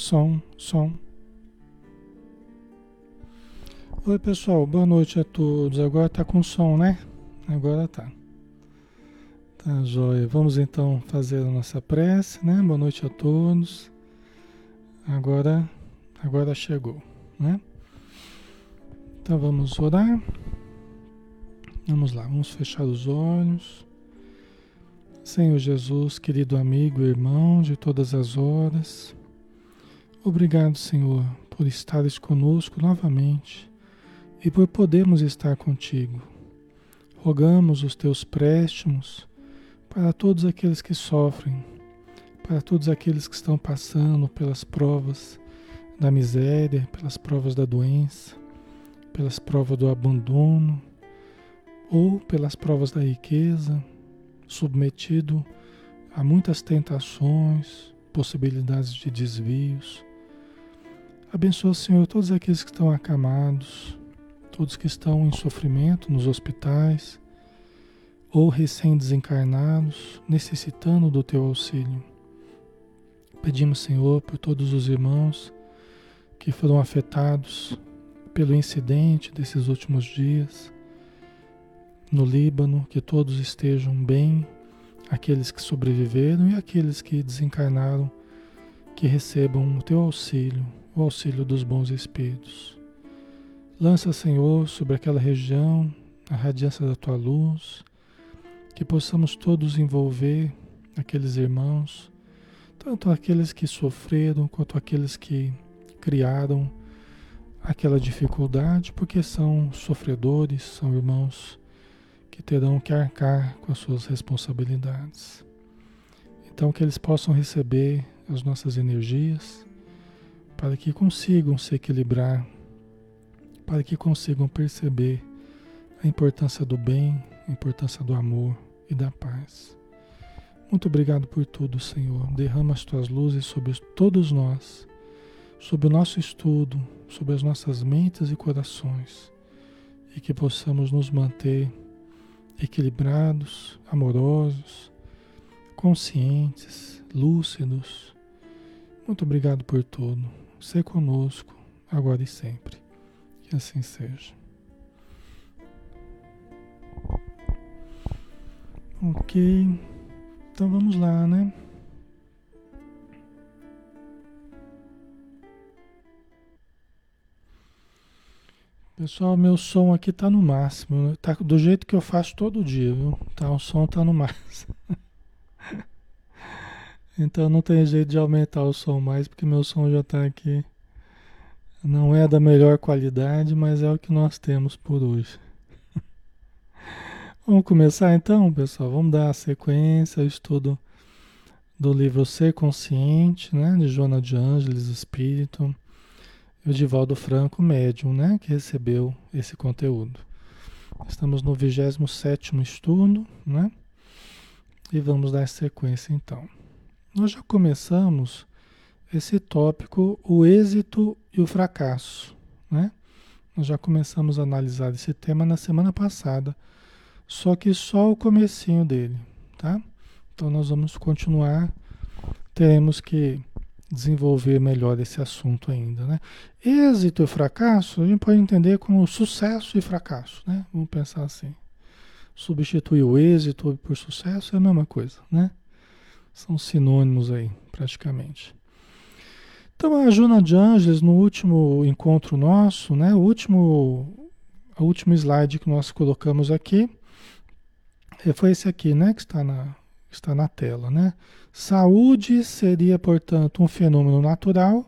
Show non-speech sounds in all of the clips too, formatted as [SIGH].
som, som. Oi pessoal, boa noite a todos. Agora tá com som, né? Agora tá. Tá joia. Vamos então fazer a nossa prece, né? Boa noite a todos. Agora, agora chegou, né? Então vamos orar. Vamos lá, vamos fechar os olhos. Senhor Jesus, querido amigo, irmão de todas as horas, obrigado, Senhor, por estares conosco novamente e por podermos estar contigo. Rogamos os teus préstimos para todos aqueles que sofrem, para todos aqueles que estão passando pelas provas da miséria, pelas provas da doença, pelas provas do abandono ou pelas provas da riqueza submetido a muitas tentações, possibilidades de desvios. Abençoa, Senhor, todos aqueles que estão acamados, todos que estão em sofrimento nos hospitais ou recém-desencarnados, necessitando do teu auxílio. Pedimos, Senhor, por todos os irmãos que foram afetados pelo incidente desses últimos dias no Líbano, que todos estejam bem, aqueles que sobreviveram e aqueles que desencarnaram, que recebam o teu auxílio, o auxílio dos bons espíritos. Lança, Senhor, sobre aquela região a radiância da tua luz, que possamos todos envolver aqueles irmãos, tanto aqueles que sofreram quanto aqueles que criaram aquela dificuldade, porque são sofredores, são irmãos que terão que arcar com as suas responsabilidades. Então, que eles possam receber as nossas energias para que consigam se equilibrar, para que consigam perceber a importância do bem, a importância do amor e da paz. Muito obrigado por tudo, Senhor. Derrama as tuas luzes sobre todos nós, sobre o nosso estudo, sobre as nossas mentes e corações, e que possamos nos manter equilibrados, amorosos, conscientes, lúcidos. Muito obrigado por tudo. Ser conosco, agora e sempre. Que assim seja. Ok, então vamos lá, né? Pessoal, meu som aqui tá no máximo. Né? Tá do jeito que eu faço todo dia, viu? Tá, o som tá no máximo. [LAUGHS] então não tem jeito de aumentar o som mais, porque meu som já tá aqui. Não é da melhor qualidade, mas é o que nós temos por hoje. [LAUGHS] Vamos começar então, pessoal. Vamos dar a sequência ao estudo do livro Ser Consciente, né, de Joana de Ângeles, Espírito o Divaldo Franco, médium, né, que recebeu esse conteúdo. Estamos no 27 estudo, né? E vamos dar sequência então. Nós já começamos esse tópico, o êxito e o fracasso, né? Nós já começamos a analisar esse tema na semana passada, só que só o comecinho dele, tá? Então nós vamos continuar, teremos que desenvolver melhor esse assunto ainda. Né? Êxito e fracasso, a gente pode entender como sucesso e fracasso. Né? Vamos pensar assim. Substituir o êxito por sucesso é a mesma coisa. Né? São sinônimos aí, praticamente. Então, a Juna de Angeles, no último encontro nosso, né, o último, o último slide que nós colocamos aqui, eh, foi esse aqui, né, que está na, está na tela, né? Saúde seria, portanto, um fenômeno natural,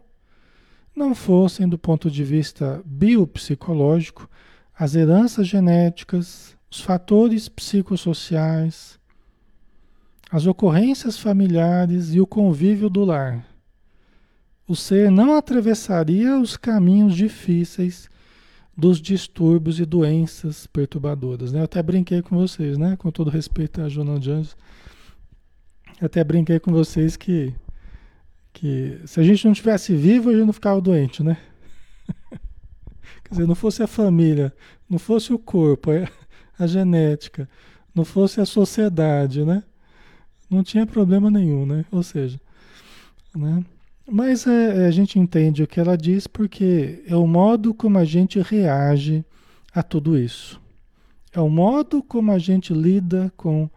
não fossem, do ponto de vista biopsicológico, as heranças genéticas, os fatores psicossociais, as ocorrências familiares e o convívio do lar. O ser não atravessaria os caminhos difíceis dos distúrbios e doenças perturbadoras. Né? Eu até brinquei com vocês, né? com todo respeito a Jonathan Jones eu até brinquei com vocês que, que se a gente não tivesse vivo, a gente não ficava doente, né? [LAUGHS] Quer dizer, não fosse a família, não fosse o corpo, a genética, não fosse a sociedade, né? Não tinha problema nenhum, né? Ou seja, né? Mas é, a gente entende o que ela diz porque é o modo como a gente reage a tudo isso. É o modo como a gente lida com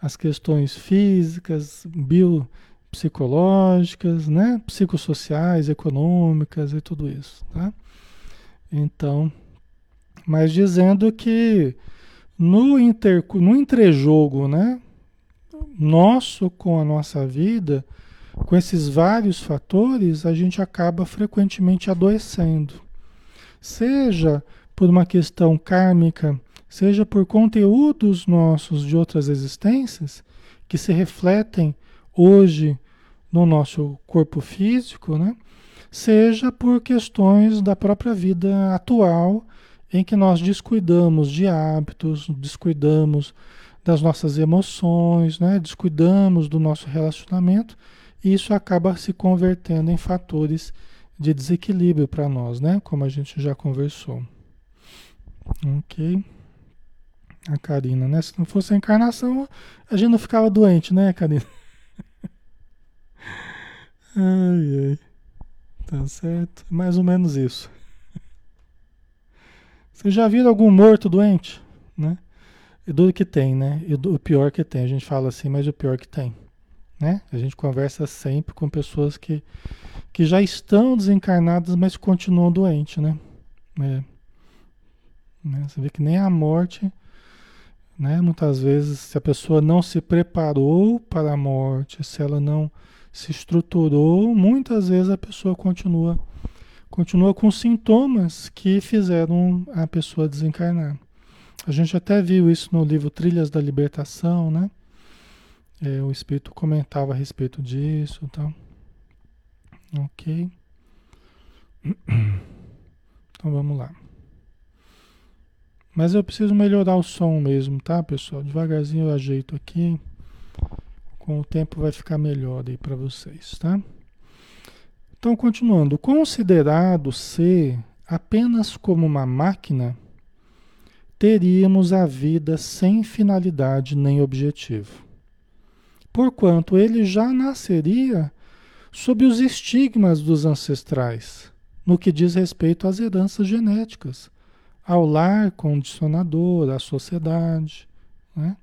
as questões físicas, biopsicológicas, né? psicossociais, econômicas e tudo isso. Tá? Então, mas dizendo que no, inter, no entrejogo né? Nosso com a nossa vida, com esses vários fatores, a gente acaba frequentemente adoecendo. Seja por uma questão kármica, seja por conteúdos nossos de outras existências que se refletem hoje no nosso corpo físico, né? seja por questões da própria vida atual, em que nós descuidamos de hábitos, descuidamos das nossas emoções, né? descuidamos do nosso relacionamento e isso acaba se convertendo em fatores de desequilíbrio para nós, né? Como a gente já conversou. Ok. A Karina, né? Se não fosse a encarnação, a gente não ficava doente, né, Karina? [LAUGHS] ai, ai. Tá certo. Mais ou menos isso. Vocês já viram algum morto doente? Né? E do que tem, né? E do pior que tem. A gente fala assim, mas o pior que tem. Né? A gente conversa sempre com pessoas que, que já estão desencarnadas, mas continuam doentes, né? É. Né? Você vê que nem a morte, né? Muitas vezes, se a pessoa não se preparou para a morte, se ela não se estruturou, muitas vezes a pessoa continua continua com sintomas que fizeram a pessoa desencarnar. A gente até viu isso no livro Trilhas da Libertação, né? É, o Espírito comentava a respeito disso e tal. Ok. [CLEARS THROAT] Então vamos lá. Mas eu preciso melhorar o som mesmo, tá, pessoal? Devagarzinho eu ajeito aqui. Com o tempo vai ficar melhor aí para vocês, tá? Então, continuando. Considerado ser apenas como uma máquina, teríamos a vida sem finalidade nem objetivo porquanto ele já nasceria sob os estigmas dos ancestrais, no que diz respeito às heranças genéticas, ao lar condicionador, à sociedade. Né?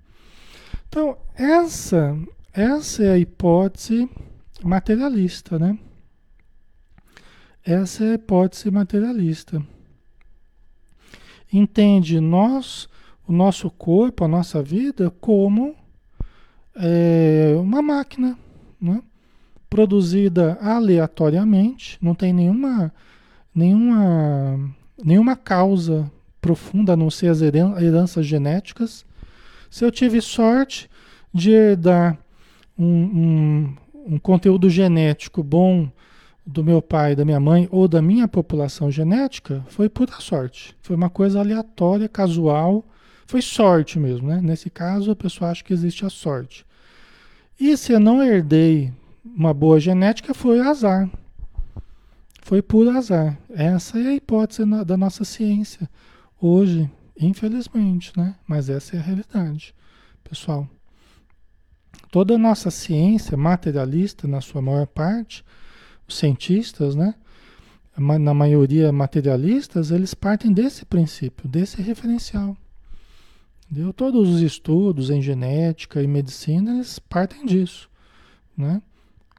Então, essa, essa é a hipótese materialista, né? Essa é a hipótese materialista. Entende nós, o nosso corpo, a nossa vida, como é uma máquina, né? produzida aleatoriamente, não tem nenhuma, nenhuma, nenhuma causa profunda a não ser as heranças genéticas. Se eu tive sorte de herdar um, um, um conteúdo genético bom do meu pai, da minha mãe ou da minha população genética, foi pura sorte. Foi uma coisa aleatória, casual, foi sorte mesmo, né? Nesse caso, a pessoa acha que existe a sorte. E se eu não herdei uma boa genética, foi azar. Foi puro azar. Essa é a hipótese da nossa ciência hoje, infelizmente, né? Mas essa é a realidade, pessoal. Toda a nossa ciência materialista, na sua maior parte, cientistas, né? Na maioria materialistas, eles partem desse princípio, desse referencial. Entendeu? Todos os estudos em genética e medicina, eles partem disso, né?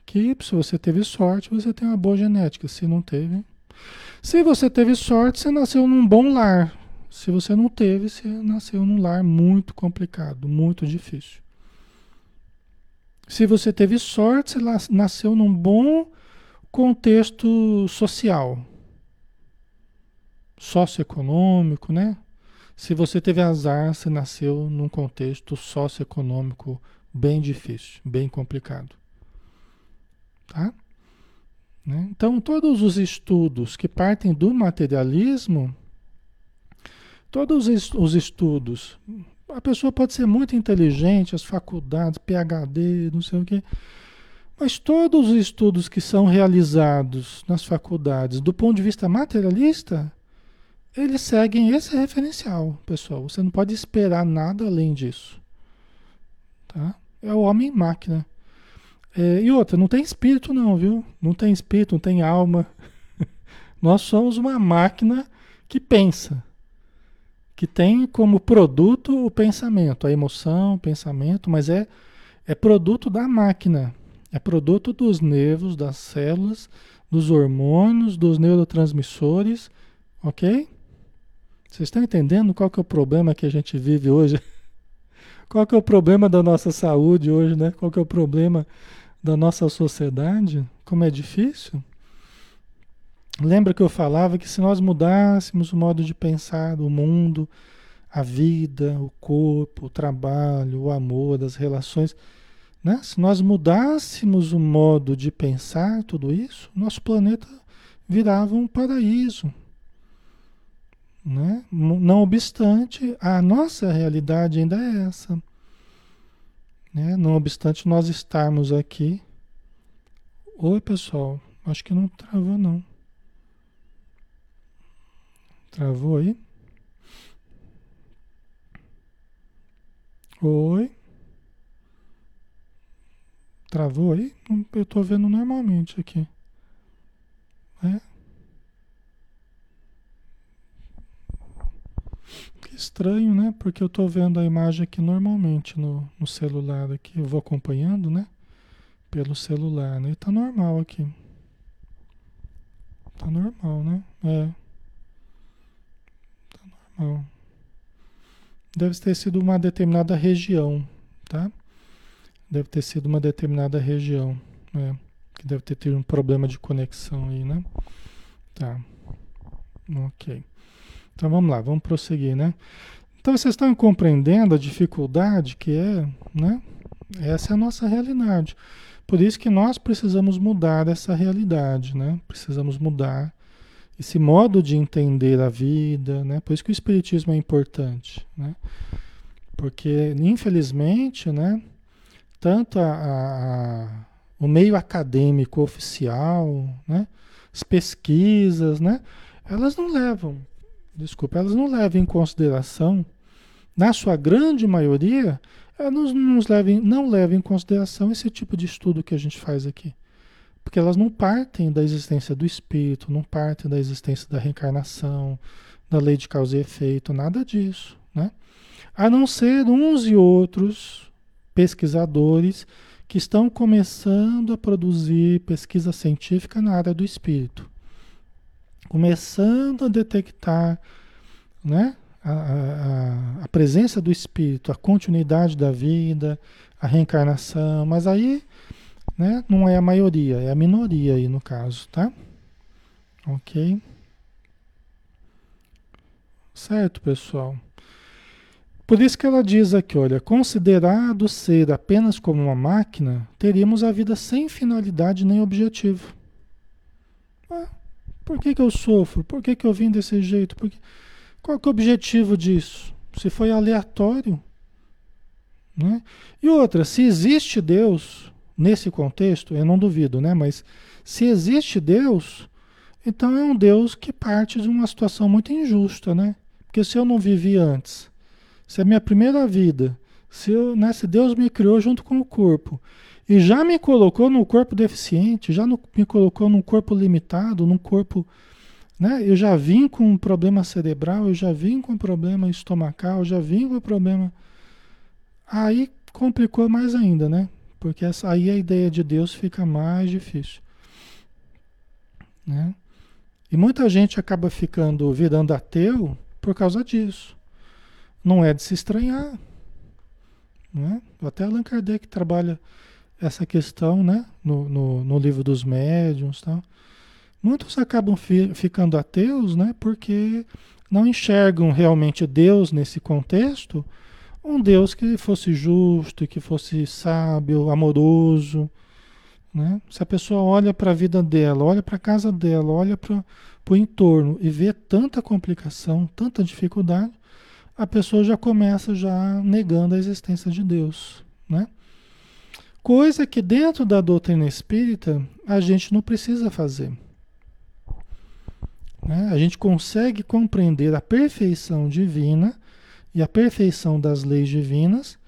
Que se você teve sorte, você tem uma boa genética. Se não teve... Se você teve sorte, você nasceu num bom lar. Se você não teve, você nasceu num lar muito complicado, muito difícil. Se você teve sorte, você nasceu num bom contexto social, socioeconômico, né? Se você teve azar, você nasceu num contexto socioeconômico bem difícil, bem complicado. Tá? Né? Então, todos os estudos que partem do materialismo, todos os estudos, a pessoa pode ser muito inteligente, as faculdades, PhD, não sei o quê, mas todos os estudos que são realizados nas faculdades do ponto de vista materialista, eles seguem esse referencial, pessoal. Você não pode esperar nada além disso. Tá? É o homem-máquina. É, e outra, não tem espírito não, viu? Não tem espírito, não tem alma. [LAUGHS] Nós somos uma máquina que pensa, que tem como produto o pensamento, a emoção, o pensamento, mas é, é produto da máquina, é produto dos nervos, das células, dos hormônios, dos neurotransmissores, ok? Vocês estão entendendo qual que é o problema que a gente vive hoje? [LAUGHS] Qual que é o problema da nossa saúde hoje, né? Qual que é o problema da nossa sociedade? Como é difícil? Lembra que eu falava que se nós mudássemos o modo de pensar do mundo, a vida, o corpo, o trabalho, o amor, as relações, né? se nós mudássemos o modo de pensar tudo isso, nosso planeta virava um paraíso. Né? Não obstante, a nossa realidade ainda é essa. Né? Não obstante nós estarmos aqui. Oi, pessoal. Acho que não travou, não. Travou aí? Oi? Travou aí? Eu estou vendo normalmente aqui. É? Que estranho, né? Porque eu estou vendo a imagem aqui normalmente no, no celular aqui. Eu vou acompanhando, né? Pelo celular, né? E tá normal aqui. Tá normal, né? É. Deve ter sido uma determinada região, tá? Deve ter sido uma determinada região, né? Que deve ter tido um problema de conexão aí, né? Tá. Ok. Então vamos lá, vamos prosseguir, né? Então vocês estão compreendendo a dificuldade que é, né? Essa é a nossa realidade. Por isso que nós precisamos mudar essa realidade, né? Precisamos mudar esse modo de entender a vida, né? Por isso que o espiritismo é importante, né? Porque infelizmente, né? Tanto a, a, o meio acadêmico oficial, né? As pesquisas, né? Elas não levam, desculpa, elas não levam em consideração, na sua grande maioria, elas não, levam, não levam em consideração esse tipo de estudo que a gente faz aqui. Porque elas não partem da existência do espírito, não partem da existência da reencarnação, da lei de causa e efeito, nada disso, né? A não ser uns e outros pesquisadores que estão começando a produzir pesquisa científica na área do espírito, começando a detectar, né? A, a, a presença do espírito, a continuidade da vida, a reencarnação, mas aí né? Não é a maioria, é a minoria aí no caso, tá? Ok? Certo, pessoal? Por isso que ela diz aqui, olha, considerado ser apenas como uma máquina, teríamos a vida sem finalidade nem objetivo. Ah, por que, que eu sofro? Por que, que eu vim desse jeito? Que... Qual que é o objetivo disso? Se foi aleatório. Né? E outra, se existe Deus, Nesse contexto, eu não duvido, né? Mas se existe Deus, então é um Deus que parte de uma situação muito injusta, né? Porque se eu não vivi antes, se é minha primeira vida, se, eu, né, se Deus me criou junto com o corpo e já me colocou no corpo deficiente, já no, me colocou num corpo limitado, num corpo. Né? Eu já vim com um problema cerebral, eu já vim com um problema estomacal, eu já vim com um problema. Aí complicou mais ainda, né? Porque essa, aí a ideia de Deus fica mais difícil. Né? E muita gente acaba ficando virando ateu por causa disso. Não é de se estranhar. Né? Até Allan Kardec trabalha essa questão né? no, no, no livro dos médiuns. Tal. Muitos acabam fi, ficando ateus né? porque não enxergam realmente Deus nesse contexto um Deus que fosse justo, que fosse sábio, amoroso. Né? Se a pessoa olha para a vida dela, olha para a casa dela, olha para o entorno e vê tanta complicação, tanta dificuldade, a pessoa já começa já negando a existência de Deus. Né? Coisa que dentro da doutrina espírita a gente não precisa fazer. Né? A gente consegue compreender a perfeição divina e a perfeição das leis divinas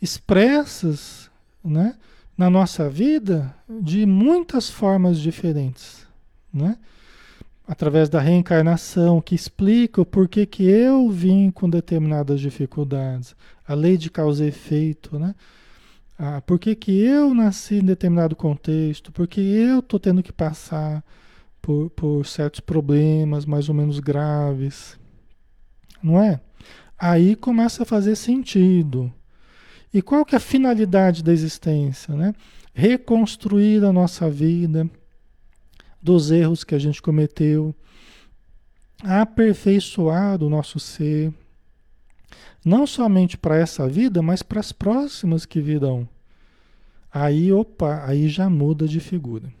expressas né, na nossa vida de muitas formas diferentes, né? Através da reencarnação, que explica o porquê que eu vim com determinadas dificuldades, a lei de causa e efeito, né? Ah, por que, que eu nasci em determinado contexto, porque eu estou tendo que passar por, por certos problemas mais ou menos graves, não é? Aí começa a fazer sentido. E qual que é a finalidade da existência? Né? Reconstruir a nossa vida dos erros que a gente cometeu, aperfeiçoar o nosso ser, não somente para essa vida, mas para as próximas que virão. Aí, opa, aí já muda de figura.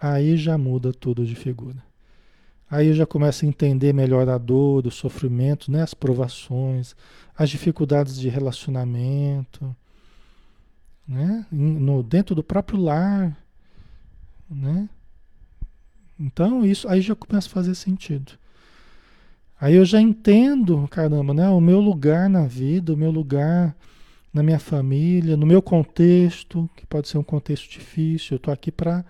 Aí já muda tudo de figura. Aí já começa a entender melhor a dor, o sofrimento, né? as provações, as dificuldades de relacionamento, né? No, dentro do próprio lar, né? Então isso aí já começa a fazer sentido. Aí eu já entendo, caramba, né? O meu lugar na vida, o meu lugar na minha família, no meu contexto, que pode ser um contexto difícil. Eu estou aqui para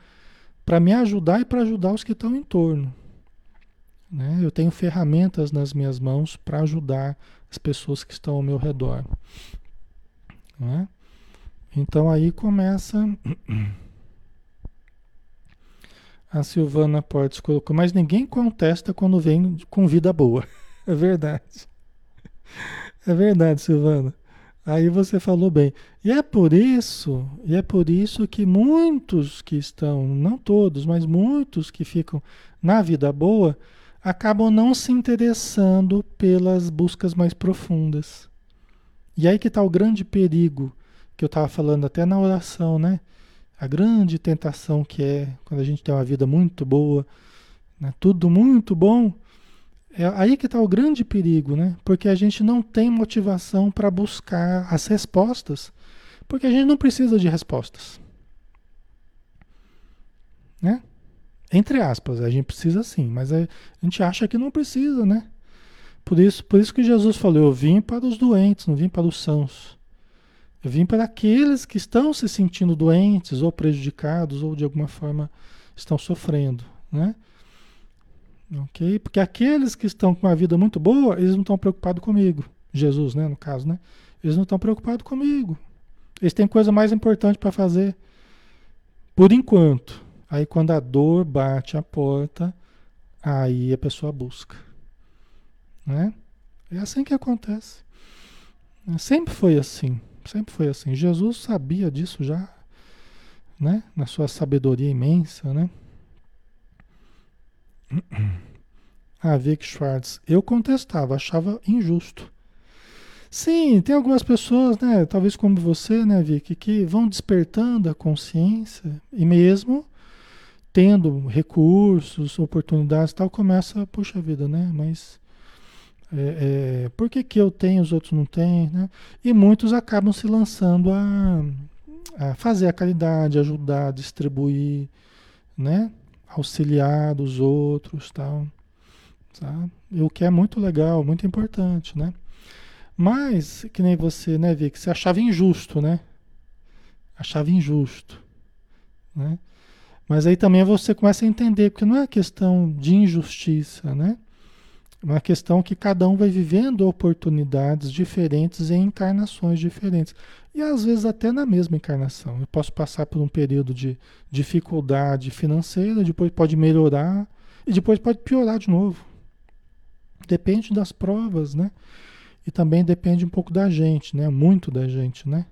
me ajudar e para ajudar os que estão em torno. Né? Eu tenho ferramentas nas minhas mãos para ajudar as pessoas que estão ao meu redor. Né? Então aí começa. [CLEARS THROAT] A Silvana Portes colocou, mas ninguém contesta quando vem com vida boa. [LAUGHS] É verdade. É verdade, Silvana. Aí você falou bem. E é por isso, e é por isso que muitos que estão, não todos, mas muitos que ficam na vida boa, acabam não se interessando pelas buscas mais profundas. E aí que está o grande perigo que eu estava falando até na oração, né? A grande tentação que é quando a gente tem uma vida muito boa, né? tudo muito bom, é aí que está o grande perigo, né? Porque a gente não tem motivação para buscar as respostas, porque a gente não precisa de respostas, né? Entre aspas, a gente precisa sim, mas a gente acha que não precisa, né? Por isso, por isso que Jesus falou: Eu vim para os doentes, não vim para os sãos. Vim para aqueles que estão se sentindo doentes ou prejudicados ou de alguma forma estão sofrendo, né? Ok? Porque aqueles que estão com uma vida muito boa, eles não estão preocupados comigo. Jesus, né? No caso, né? Eles não estão preocupados comigo. Eles têm coisa mais importante para fazer. Por enquanto. Aí quando a dor bate a porta, aí a pessoa busca. Né? É assim que acontece. Sempre foi assim. Sempre foi assim. Jesus sabia disso já, né? Na sua sabedoria imensa, né? [CLEARS THROAT] Ah, Vic Schwartz. Eu contestava, achava injusto. Sim, tem algumas pessoas, né? Talvez como você, né, Vic, que vão despertando a consciência e mesmo tendo recursos, oportunidades tal, começa, puxa vida, né? Mas é, é, por que, que eu tenho, os outros não têm, né? E muitos acabam se lançando a, a fazer a caridade, ajudar, distribuir, né? Auxiliar os outros, tal, tá? o que é muito legal, muito importante, né? Mas, que nem você, né, Vic, você achava injusto, né? Achava injusto, né? Mas aí também você começa a entender, porque não é questão de injustiça, né? Uma questão que cada um vai vivendo oportunidades diferentes em encarnações diferentes. E às vezes até na mesma encarnação. Eu posso passar por um período de dificuldade financeira, depois pode melhorar e depois pode piorar de novo. Depende das provas, né? E também depende um pouco da gente, né? Muito da gente, né?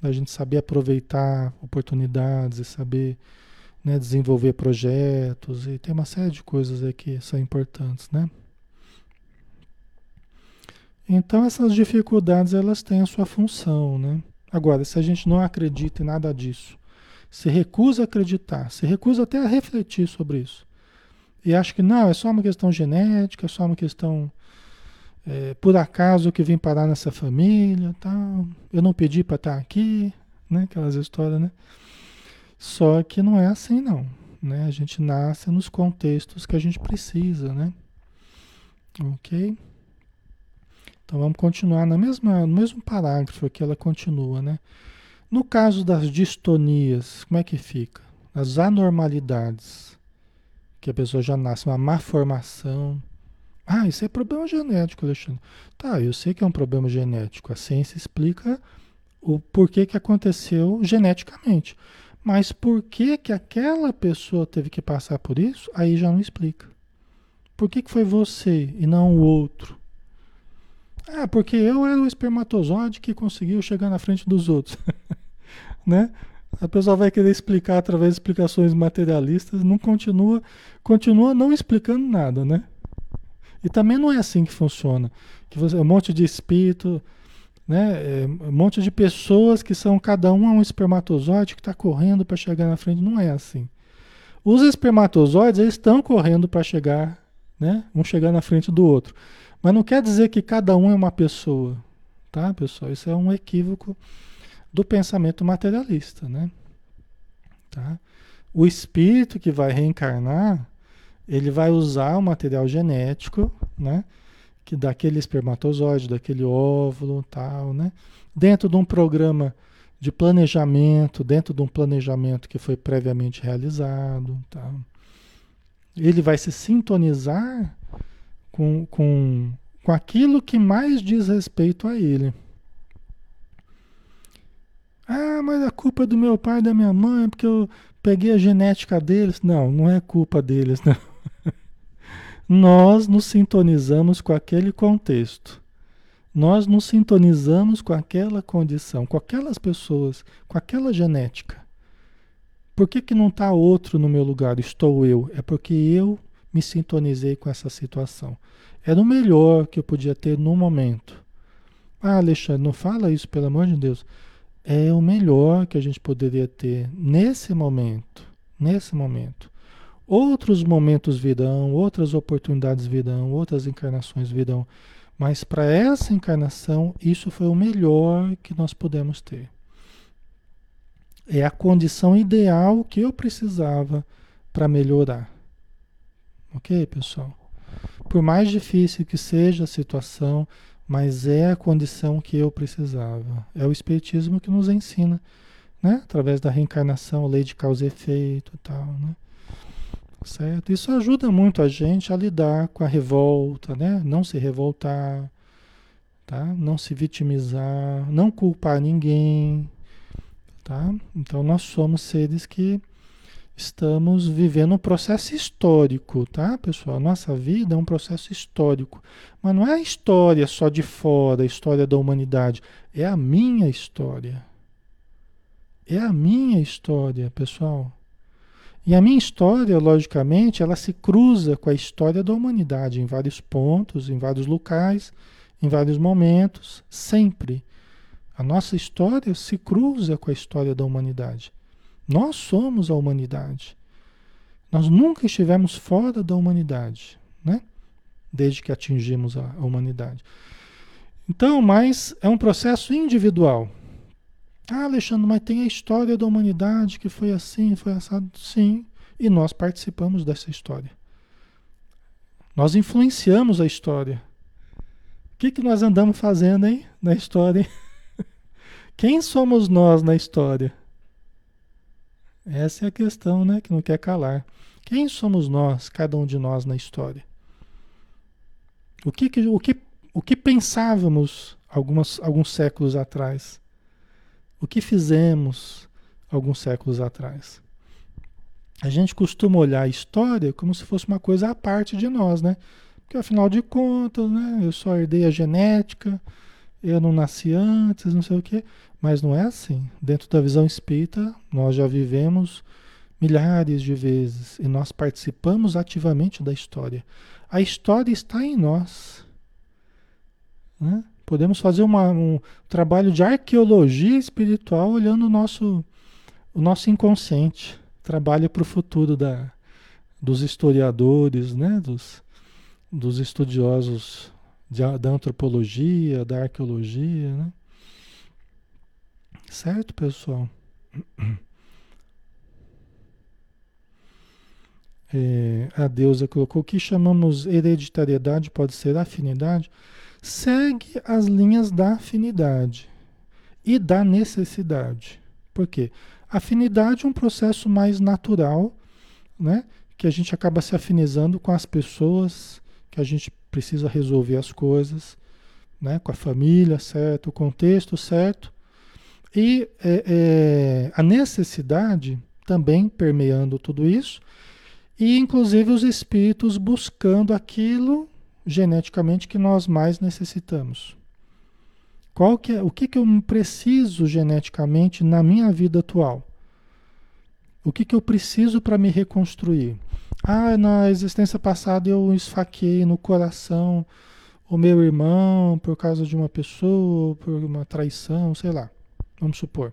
Da gente saber aproveitar oportunidades e saber né, desenvolver projetos e tem uma série de coisas aí que são importantes, né? Então essas dificuldades elas têm a sua função, né? Agora, se a gente não acredita em nada disso, se recusa a acreditar, se recusa até a refletir sobre isso, e acha que não, é só uma questão genética, é só uma questão é, por acaso que vim parar nessa família, tal, eu não pedi para estar aqui, né? Aquelas histórias, né? Só que não é assim não, né? A gente nasce nos contextos que a gente precisa, né? Ok? Então vamos continuar na mesma, no mesmo parágrafo que ela continua, né? No caso das distonias, como é que fica? As anormalidades, que a pessoa já nasce, uma má formação. Ah, isso é problema genético, Alexandre. Tá, eu sei que é um problema genético. A ciência explica o porquê que aconteceu geneticamente. Mas por que, que aquela pessoa teve que passar por isso, aí já não explica. Por que, que foi você e não o outro? Ah, porque eu era o espermatozoide que conseguiu chegar na frente dos outros. [LAUGHS] né? A pessoa vai querer explicar através de explicações materialistas, não continua, continua não explicando nada, né? E também não é assim que funciona. Que você, um monte de espírito, né? É, um monte de pessoas que são cada um um espermatozoide que está correndo para chegar na frente. Não é assim. Os espermatozoides eles estão correndo para chegar, né? Um chegar na frente do outro. Mas não quer dizer que cada um é uma pessoa, tá, pessoal? Isso é um equívoco do pensamento materialista, né? Tá? O espírito que vai reencarnar, ele vai usar o material genético, né? Que daquele espermatozoide, daquele óvulo, tal, né? Dentro de um programa de planejamento, dentro de um planejamento que foi previamente realizado, tal. Ele vai se sintonizar com, com, com aquilo que mais diz respeito a ele. Ah, mas a culpa é do meu pai e da minha mãe, porque eu peguei a genética deles. Não, não é culpa deles, não. [LAUGHS] Nós nos sintonizamos com aquele contexto. Nós nos sintonizamos com aquela condição, com aquelas pessoas, com aquela genética. Por que, que não está outro no meu lugar? Estou eu. É porque eu me sintonizei com essa situação. Era o melhor que eu podia ter no momento. Ah, Alexandre, não fala isso, pelo amor de Deus. É o melhor que a gente poderia ter nesse momento. Nesse momento. Outros momentos virão, outras oportunidades virão, outras encarnações virão. Mas para essa encarnação, isso foi o melhor que nós podemos ter. É a condição ideal que eu precisava para melhorar. Ok, pessoal? Por mais difícil que seja a situação, mas é a condição que eu precisava. É o Espiritismo que nos ensina, né? Através da reencarnação, lei de causa e efeito e tal, né? Certo? Isso ajuda muito a gente a lidar com a revolta, né? Não se revoltar, tá? Não se vitimizar, não culpar ninguém, tá? Então nós somos seres que estamos vivendo um processo histórico, tá, pessoal? Nossa vida é um processo histórico. Mas não é a história só de fora, a história da humanidade. É a minha história. É a minha história, pessoal. E a minha história, logicamente, ela se cruza com a história da humanidade em vários pontos, em vários locais, em vários momentos, sempre. A nossa história se cruza com a história da humanidade. Nós somos a humanidade. Nós nunca estivemos fora da humanidade, né? Desde que atingimos a, a humanidade. Então, mas é um processo individual. Ah, Alexandre, mas tem a história da humanidade que foi assim, foi assado. Sim, e nós participamos dessa história. Nós influenciamos a história. O que, que nós andamos fazendo hein, na história? [LAUGHS] Quem somos nós na história? Essa é a questão, né, que não quer calar. Quem somos nós, cada um de nós na história? O que, o que, o que pensávamos algumas, alguns séculos atrás? O que fizemos alguns séculos atrás? A gente costuma olhar a história como se fosse uma coisa à parte de nós, né? Porque afinal de contas, né, eu só herdei a genética, eu não nasci antes, não sei o quê. Mas não é assim. Dentro da visão espírita, nós já vivemos milhares de vezes e nós participamos ativamente da história. A história está em nós. Né? Podemos fazer uma, um trabalho de arqueologia espiritual olhando o nosso, o nosso inconsciente. Trabalho para o futuro da, dos historiadores, né? dos, dos estudiosos de, da antropologia, da arqueologia. Né? Certo, pessoal? [CLEARS THROAT] É, a deusa colocou que chamamos hereditariedade, pode ser afinidade, segue as linhas da afinidade. e da necessidade. Por quê? Afinidade é um processo mais natural, né? Que a gente acaba se afinizando com as pessoas, que a gente precisa resolver as coisas, né? Com a família, certo? O contexto, certo? E é, é, a necessidade também permeando tudo isso, e inclusive os espíritos buscando aquilo geneticamente que nós mais necessitamos. Qual que é, o que, que eu preciso geneticamente na minha vida atual? O que, que eu preciso para me reconstruir? Ah, na existência passada eu esfaquei no coração o meu irmão por causa de uma pessoa, por uma traição, sei lá, vamos supor.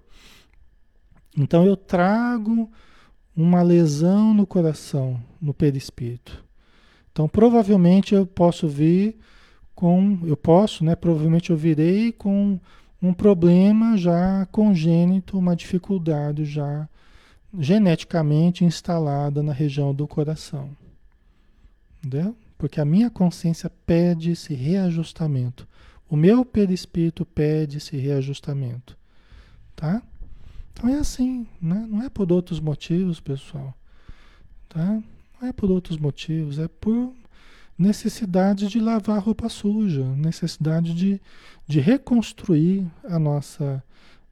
Então eu trago uma lesão no coração, no perispírito. Então provavelmente eu posso vir com, eu posso, né? Provavelmente eu virei com um problema já congênito, uma dificuldade já geneticamente instalada na região do coração. Entendeu? Porque a minha consciência pede esse reajustamento. O meu perispírito pede esse reajustamento. Tá? Então é assim, né? não é por outros motivos, pessoal. Tá? Não é por outros motivos, é por necessidade de lavar roupa suja, necessidade de, de reconstruir a nossa,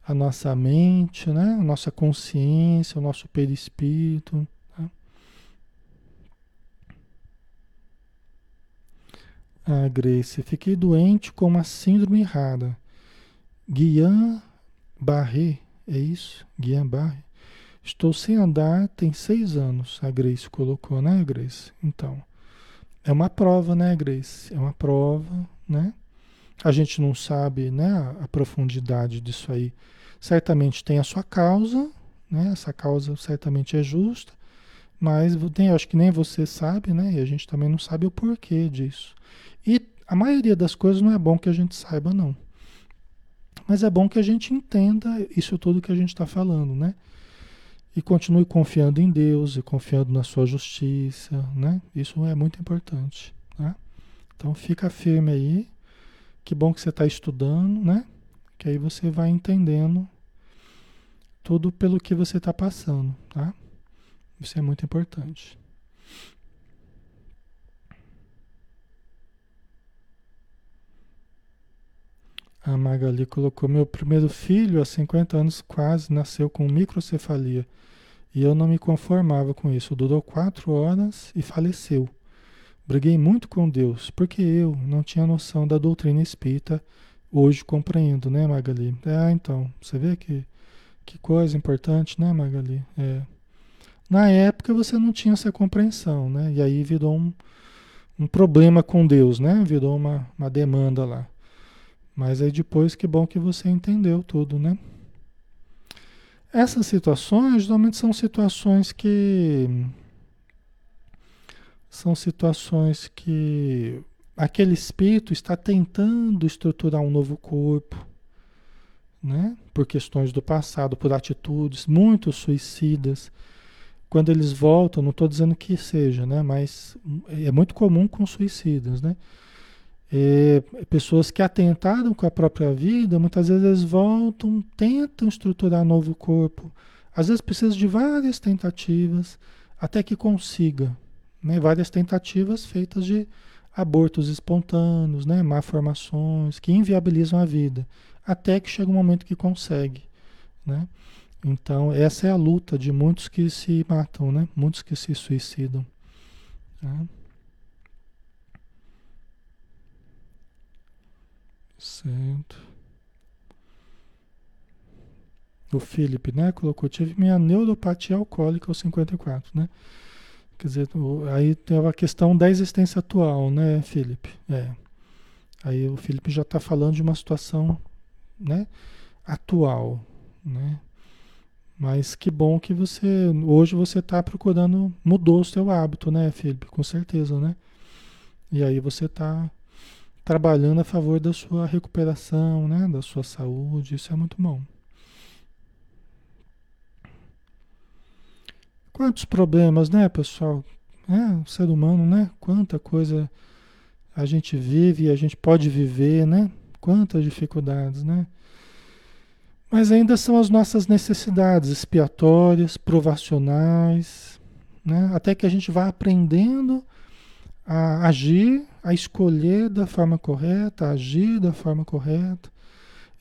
a nossa mente, né? a nossa consciência, o nosso perispírito. Tá? Ah, Grace, fiquei doente com uma síndrome rara. Guillain-Barré, é isso? Guillain-Barré? Estou sem andar tem seis anos, a Grace colocou, né, Grace? Então, é uma prova, né, Grace? É uma prova, né? A gente não sabe, né, a, profundidade disso aí. Certamente tem a sua causa, né? Essa causa certamente é justa, mas tem, acho que nem você sabe, né? E a gente também não sabe o porquê disso. E a maioria das coisas não é bom que a gente saiba, não. Mas é bom que a gente entenda isso tudo que a gente está falando, né? E continue confiando em Deus e confiando na sua justiça, né? Isso é muito importante, tá? Então fica firme aí. Que bom que você está estudando, né? Que aí você vai entendendo tudo pelo que você está passando, tá? Isso é muito importante. A Magali colocou: Meu primeiro filho, há 50 anos, quase nasceu com microcefalia. E eu não me conformava com isso. Durou quatro horas e faleceu. Briguei muito com Deus, porque eu não tinha noção da doutrina espírita. Hoje compreendo, né, Magali? É, então, você vê que, que coisa importante, né, Magali? É. Na época você não tinha essa compreensão, né? E aí virou um, um problema com Deus, né? Virou uma, uma demanda lá. Mas aí depois, que bom que você entendeu tudo, né? Essas situações normalmente são situações que são situações que aquele espírito está tentando estruturar um novo corpo, né? Por questões do passado, por atitudes muito suicidas. Quando eles voltam, não estou dizendo que seja, né? Mas é muito comum com suicidas, né? É, pessoas que atentaram com a própria vida, muitas vezes voltam, tentam estruturar novo corpo. Às vezes precisa de várias tentativas até que consiga. Né? Várias tentativas feitas de abortos espontâneos, né? malformações, que inviabilizam a vida. Até que chega um momento que consegue. Né? Então, essa é a luta de muitos que se matam, né? muitos que se suicidam. Né? Certo. O Felipe, né? Colocou, tive minha neuropatia alcoólica aos 54, né? Quer dizer, aí tem a questão da existência atual, né, Felipe? É. Aí o Felipe já está falando de uma situação, né, atual, né? Mas que bom que você, hoje você está procurando, mudou o seu hábito, né, Felipe? Com certeza, né? E aí você está trabalhando a favor da sua recuperação, né, da sua saúde, isso é muito bom. Quantos problemas, né, pessoal? É, o ser humano, né? Quanta coisa a gente vive e a gente pode viver, né? Quantas dificuldades, né? Mas ainda são as nossas necessidades expiatórias, provacionais, né? até que a gente vá aprendendo a agir, a escolher da forma correta, a agir da forma correta.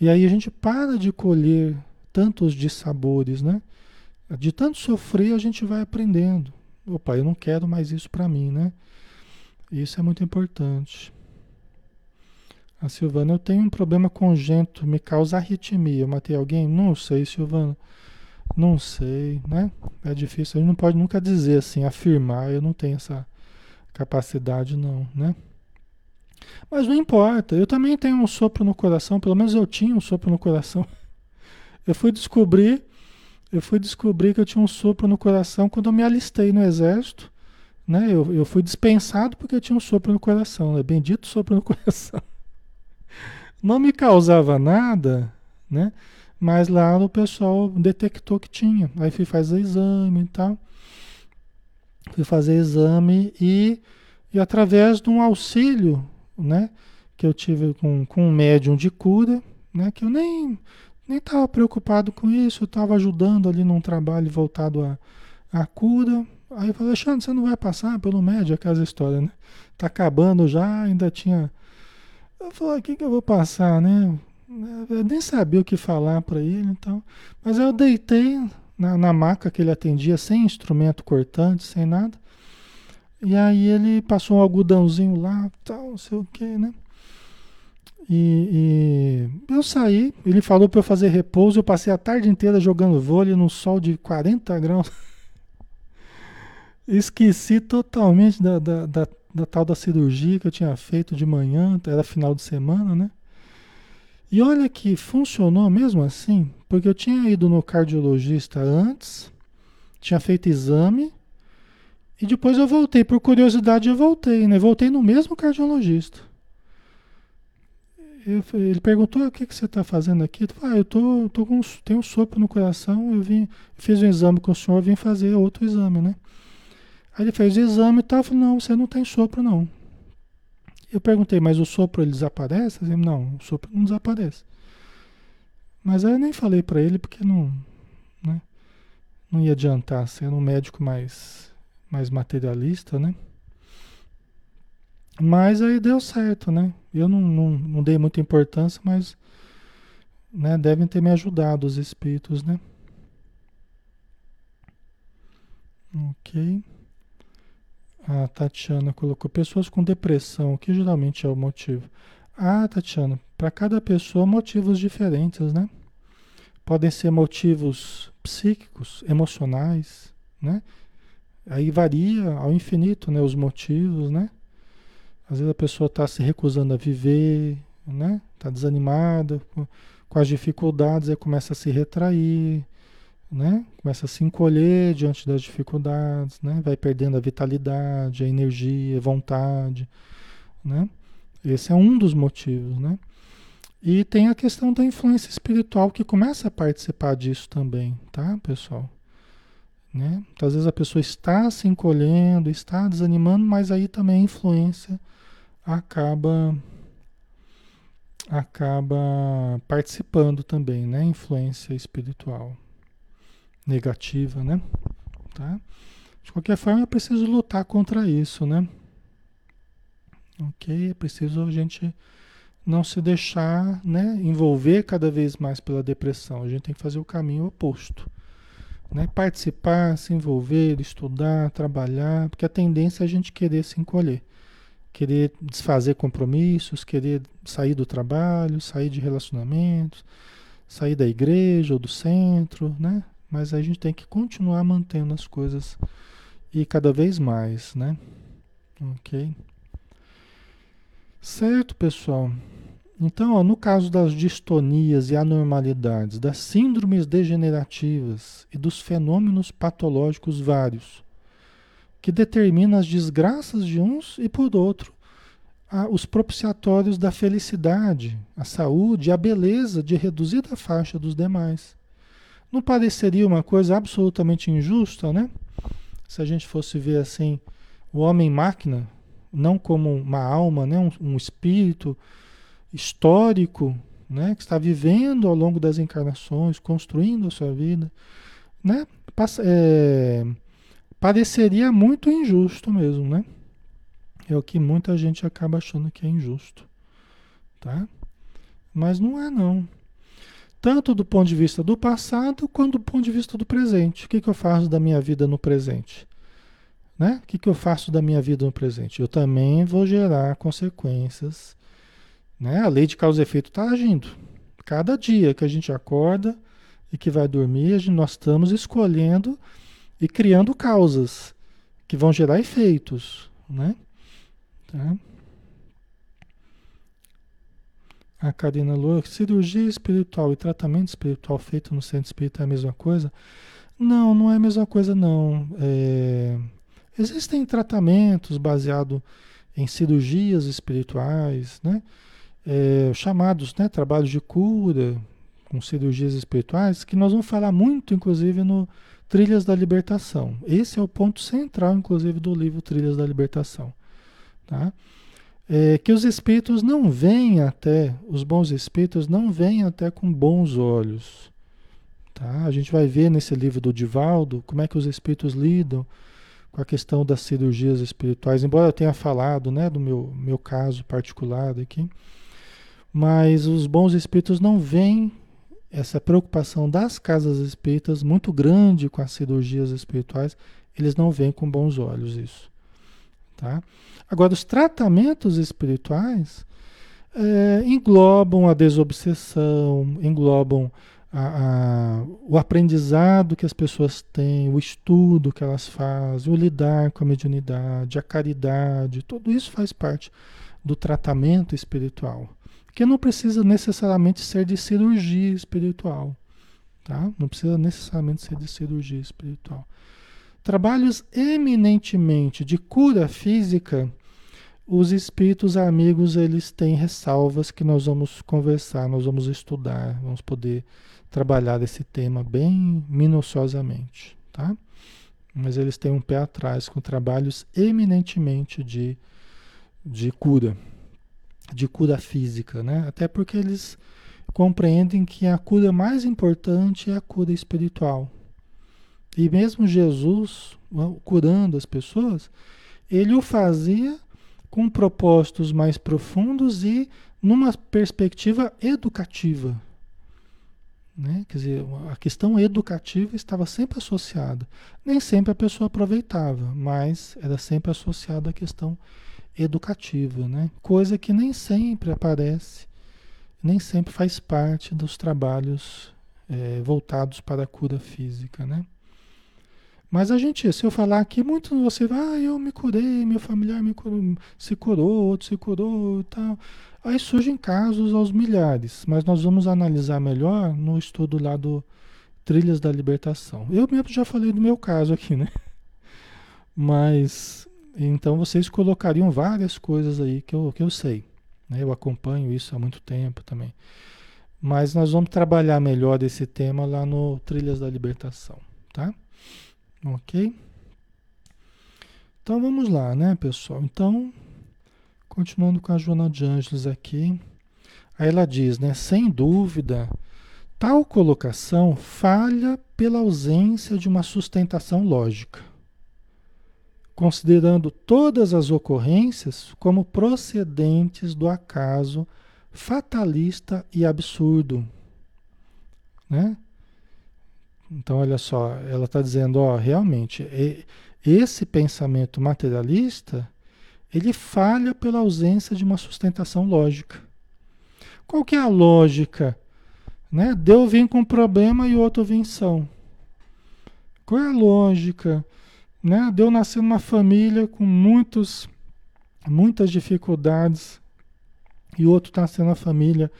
E aí a gente para de colher tantos dissabores, né? De tanto sofrer, a gente vai aprendendo. Opa, eu não quero mais isso para mim, né? Isso é muito importante. A Silvana, eu tenho um problema congênito, me causa arritmia. Eu matei alguém? Não sei, Silvana. Não sei, né? É difícil. A gente não pode nunca dizer assim, afirmar. Eu não tenho essa capacidade, não, né? Mas não importa. Eu também tenho um sopro no coração. Pelo menos eu tinha um sopro no coração. [LAUGHS] Eu fui descobrir, eu fui descobrir que eu tinha um sopro no coração quando eu me alistei no exército. Né? Eu, eu fui dispensado porque eu tinha um sopro no coração. Né? Bendito sopro no [LAUGHS] coração. Não me causava nada, né? Mas lá o pessoal detectou que tinha. Aí fui fazer exame e tal. Fui fazer exame e, e através de um auxílio, né? Que eu tive com, com um médium de cura, né? Que eu nem nem estava preocupado com isso, estava ajudando ali num trabalho voltado à, à cura. Aí eu falei, Alexandre, você não vai passar pelo médium, aquela história, né? Tá acabando já, ainda tinha eu falei, o que, que eu vou passar, né? Eu nem sabia o que falar para ele, então. Mas eu deitei na, na maca que ele atendia, sem instrumento cortante, sem nada. E aí ele passou um algodãozinho lá, tal, não sei o que, né? E, e, eu saí, ele falou para eu fazer repouso, eu passei a tarde inteira jogando vôlei no sol de 40 graus. [LAUGHS] Esqueci totalmente da, da, da, da tal da cirurgia que eu tinha feito de manhã, era final de semana, né? E olha que funcionou mesmo assim, porque eu tinha ido no cardiologista antes, tinha feito exame, e depois eu voltei, por curiosidade eu voltei, né? Voltei no mesmo cardiologista. Eu, ele perguntou: o que, que você está fazendo aqui? Eu falei, ah, eu tô, tô com, tenho um sopro no coração, eu vim, fiz um exame com o senhor, vim fazer outro exame, né? Aí ele fez o exame e tal, falou, não, você não tem sopro não. Eu perguntei, mas o sopro ele desaparece? Ele, não, o sopro não desaparece. Mas aí eu nem falei para ele porque não, né, não ia adiantar, sendo um médico mais, mais materialista, né? Mas aí deu certo, né? Eu não, não, não dei muita importância, mas né, devem ter me ajudado os espíritos, né? Ok. A Tatiana colocou pessoas com depressão, que geralmente é o motivo. Ah, Tatiana, para cada pessoa motivos diferentes, né? Podem ser motivos psíquicos, emocionais, né? Aí varia ao infinito, né, os motivos, né? Às vezes a pessoa está se recusando a viver, né? Está desanimada com, as dificuldades, aí começa a se retrair, né? Começa a se encolher diante das dificuldades, né? Vai perdendo a vitalidade, a energia, a vontade, né? Esse é um dos motivos, né? E tem a questão da influência espiritual que começa a participar disso também, tá, pessoal? Né? Então, às vezes a pessoa está se encolhendo, está desanimando, mas aí também a influência acaba acaba participando também, né? Influência espiritual negativa, né? Tá? De qualquer forma, é preciso lutar contra isso, né? Ok? É preciso a gente não se deixar né, envolver cada vez mais pela depressão. A gente tem que fazer o caminho oposto. Né? Participar, se envolver, estudar, trabalhar, porque a tendência é a gente querer se encolher. Querer desfazer compromissos, querer sair do trabalho, sair de relacionamentos, sair da igreja ou do centro, né? Mas a gente tem que continuar mantendo as coisas e cada vez mais, né? Ok? Certo, pessoal? Então, ó, no caso das distonias e anormalidades, das síndromes degenerativas e dos fenômenos patológicos vários, que determinam as desgraças de uns e por outro, a, os propiciatórios da felicidade, a saúde a beleza de reduzida faixa dos demais. Não pareceria uma coisa absolutamente injusta, né? Se a gente fosse ver assim, o homem-máquina, não como uma alma, né? um, um espírito histórico, né, que está vivendo ao longo das encarnações, construindo a sua vida, né, é, pareceria muito injusto mesmo, né? É o que muita gente acaba achando que é injusto, tá? Mas não é não. Tanto do ponto de vista do passado, quanto do ponto de vista do presente. O que, que eu faço da minha vida no presente? Né? O que, que eu faço da minha vida no presente? Eu também vou gerar consequências. Né? A lei de causa e efeito está agindo. Cada dia que a gente acorda e que vai dormir, nós estamos escolhendo e criando causas que vão gerar efeitos. Né? Tá? A Karina Lua, cirurgia espiritual e tratamento espiritual feito no centro espírita é a mesma coisa? Não, não é a mesma coisa não. É... Existem tratamentos baseados em cirurgias espirituais, né? É, chamados né, trabalhos de cura com cirurgias espirituais, que nós vamos falar muito, inclusive, no Trilhas da Libertação. Esse é o ponto central, inclusive, do livro Trilhas da Libertação. Tá? é, que os espíritos não veem até, os bons espíritos não veem até com bons olhos. Tá? A gente vai ver nesse livro do Divaldo como é que os espíritos lidam com a questão das cirurgias espirituais, embora eu tenha falado né, do meu, meu caso particular aqui, mas os bons espíritos não veem essa preocupação das casas espíritas muito grande com as cirurgias espirituais, eles não veem com bons olhos isso. Tá? Agora, os tratamentos espirituais é, englobam a desobsessão, englobam a, a, o aprendizado que as pessoas têm, o estudo que elas fazem, o lidar com a mediunidade, a caridade, tudo isso faz parte do tratamento espiritual. Que não precisa necessariamente ser de cirurgia espiritual. Tá? Não precisa necessariamente ser de cirurgia espiritual. Trabalhos eminentemente de cura física, os espíritos amigos eles têm ressalvas que nós vamos conversar, nós vamos estudar, vamos poder trabalhar esse tema bem minuciosamente, tá? Mas eles têm um pé atrás com trabalhos eminentemente de, de cura, de cura física, né? Até porque eles compreendem que a cura mais importante é a cura espiritual, e mesmo Jesus, curando as pessoas, ele o fazia com propósitos mais profundos e numa perspectiva educativa. Né? Quer dizer, a questão educativa estava sempre associada. Nem sempre a pessoa aproveitava, mas era sempre associada à questão educativa, né? coisa que nem sempre aparece, nem sempre faz parte dos trabalhos é, voltados para a cura física. Né? Mas a gente, se eu falar aqui, muito você vai, ah, eu me curei, meu familiar me curou, se curou, outro se curou e tal. Aí surgem casos aos milhares, mas nós vamos analisar melhor no estudo lá do Trilhas da Libertação. Eu mesmo já falei do meu caso aqui, né? [LAUGHS] Mas, então vocês colocariam várias coisas aí que eu, que eu sei. Né? Eu acompanho isso há muito tempo também. Mas nós vamos trabalhar melhor esse tema lá no Trilhas da Libertação, tá? Ok? Então vamos lá, né, pessoal? Então, continuando com a Joana de Ângeles aqui, aí ela diz, né, sem dúvida, tal colocação falha pela ausência de uma sustentação lógica, considerando todas as ocorrências como procedentes do acaso fatalista e absurdo, né? Então, olha só, ela está dizendo, ó, realmente, esse pensamento materialista, ele falha pela ausência de uma sustentação lógica. Qual que é a lógica? Né? Deu vir com problema e outro vem são. Qual é a lógica? Né? Deu nascer numa família com muitos, muitas dificuldades e outro está nascendo uma família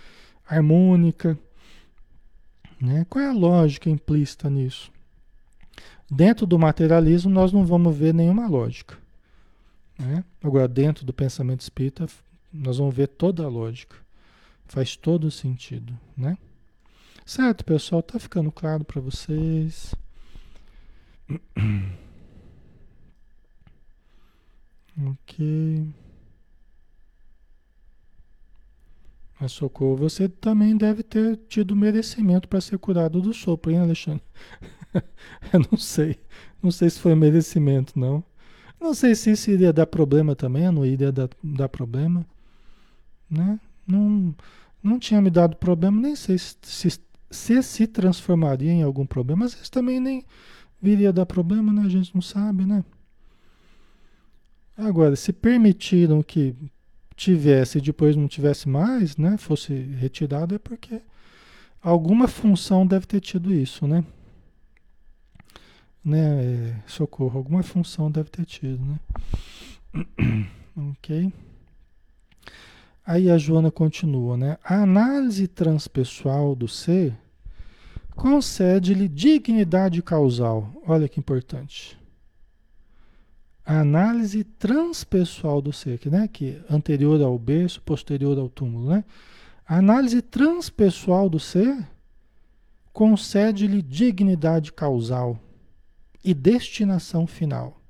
harmônica, né? Qual é a lógica implícita nisso? Dentro do materialismo, nós não vamos ver nenhuma lógica. Né? Agora, dentro do pensamento espírita, nós vamos ver toda a lógica. Faz todo sentido. Né? Certo, pessoal? Tá ficando claro para vocês? [CLEARS THROAT] ok. Mas socorro, você também deve ter tido merecimento para ser curado do sopro, hein, Alexandre? [LAUGHS] Eu não sei. Não sei se foi merecimento, não. Não sei se isso iria dar problema também, não iria dar, dar problema. Né? Não, não tinha me dado problema, nem sei se se, se se transformaria em algum problema, mas isso também nem viria dar problema, né? A gente não sabe, né? Agora, se permitiram que tivesse e depois não tivesse mais, né? Fosse retirado, é porque alguma função deve ter tido isso, né? né? É, socorro, alguma função deve ter tido, né? [COUGHS] ok. Aí a Joana continua, né? A análise transpessoal do ser concede-lhe dignidade causal. Olha que importante. A análise transpessoal do ser, que, né, que anterior ao berço, posterior ao túmulo, né? A análise transpessoal do ser concede-lhe dignidade causal e destinação final.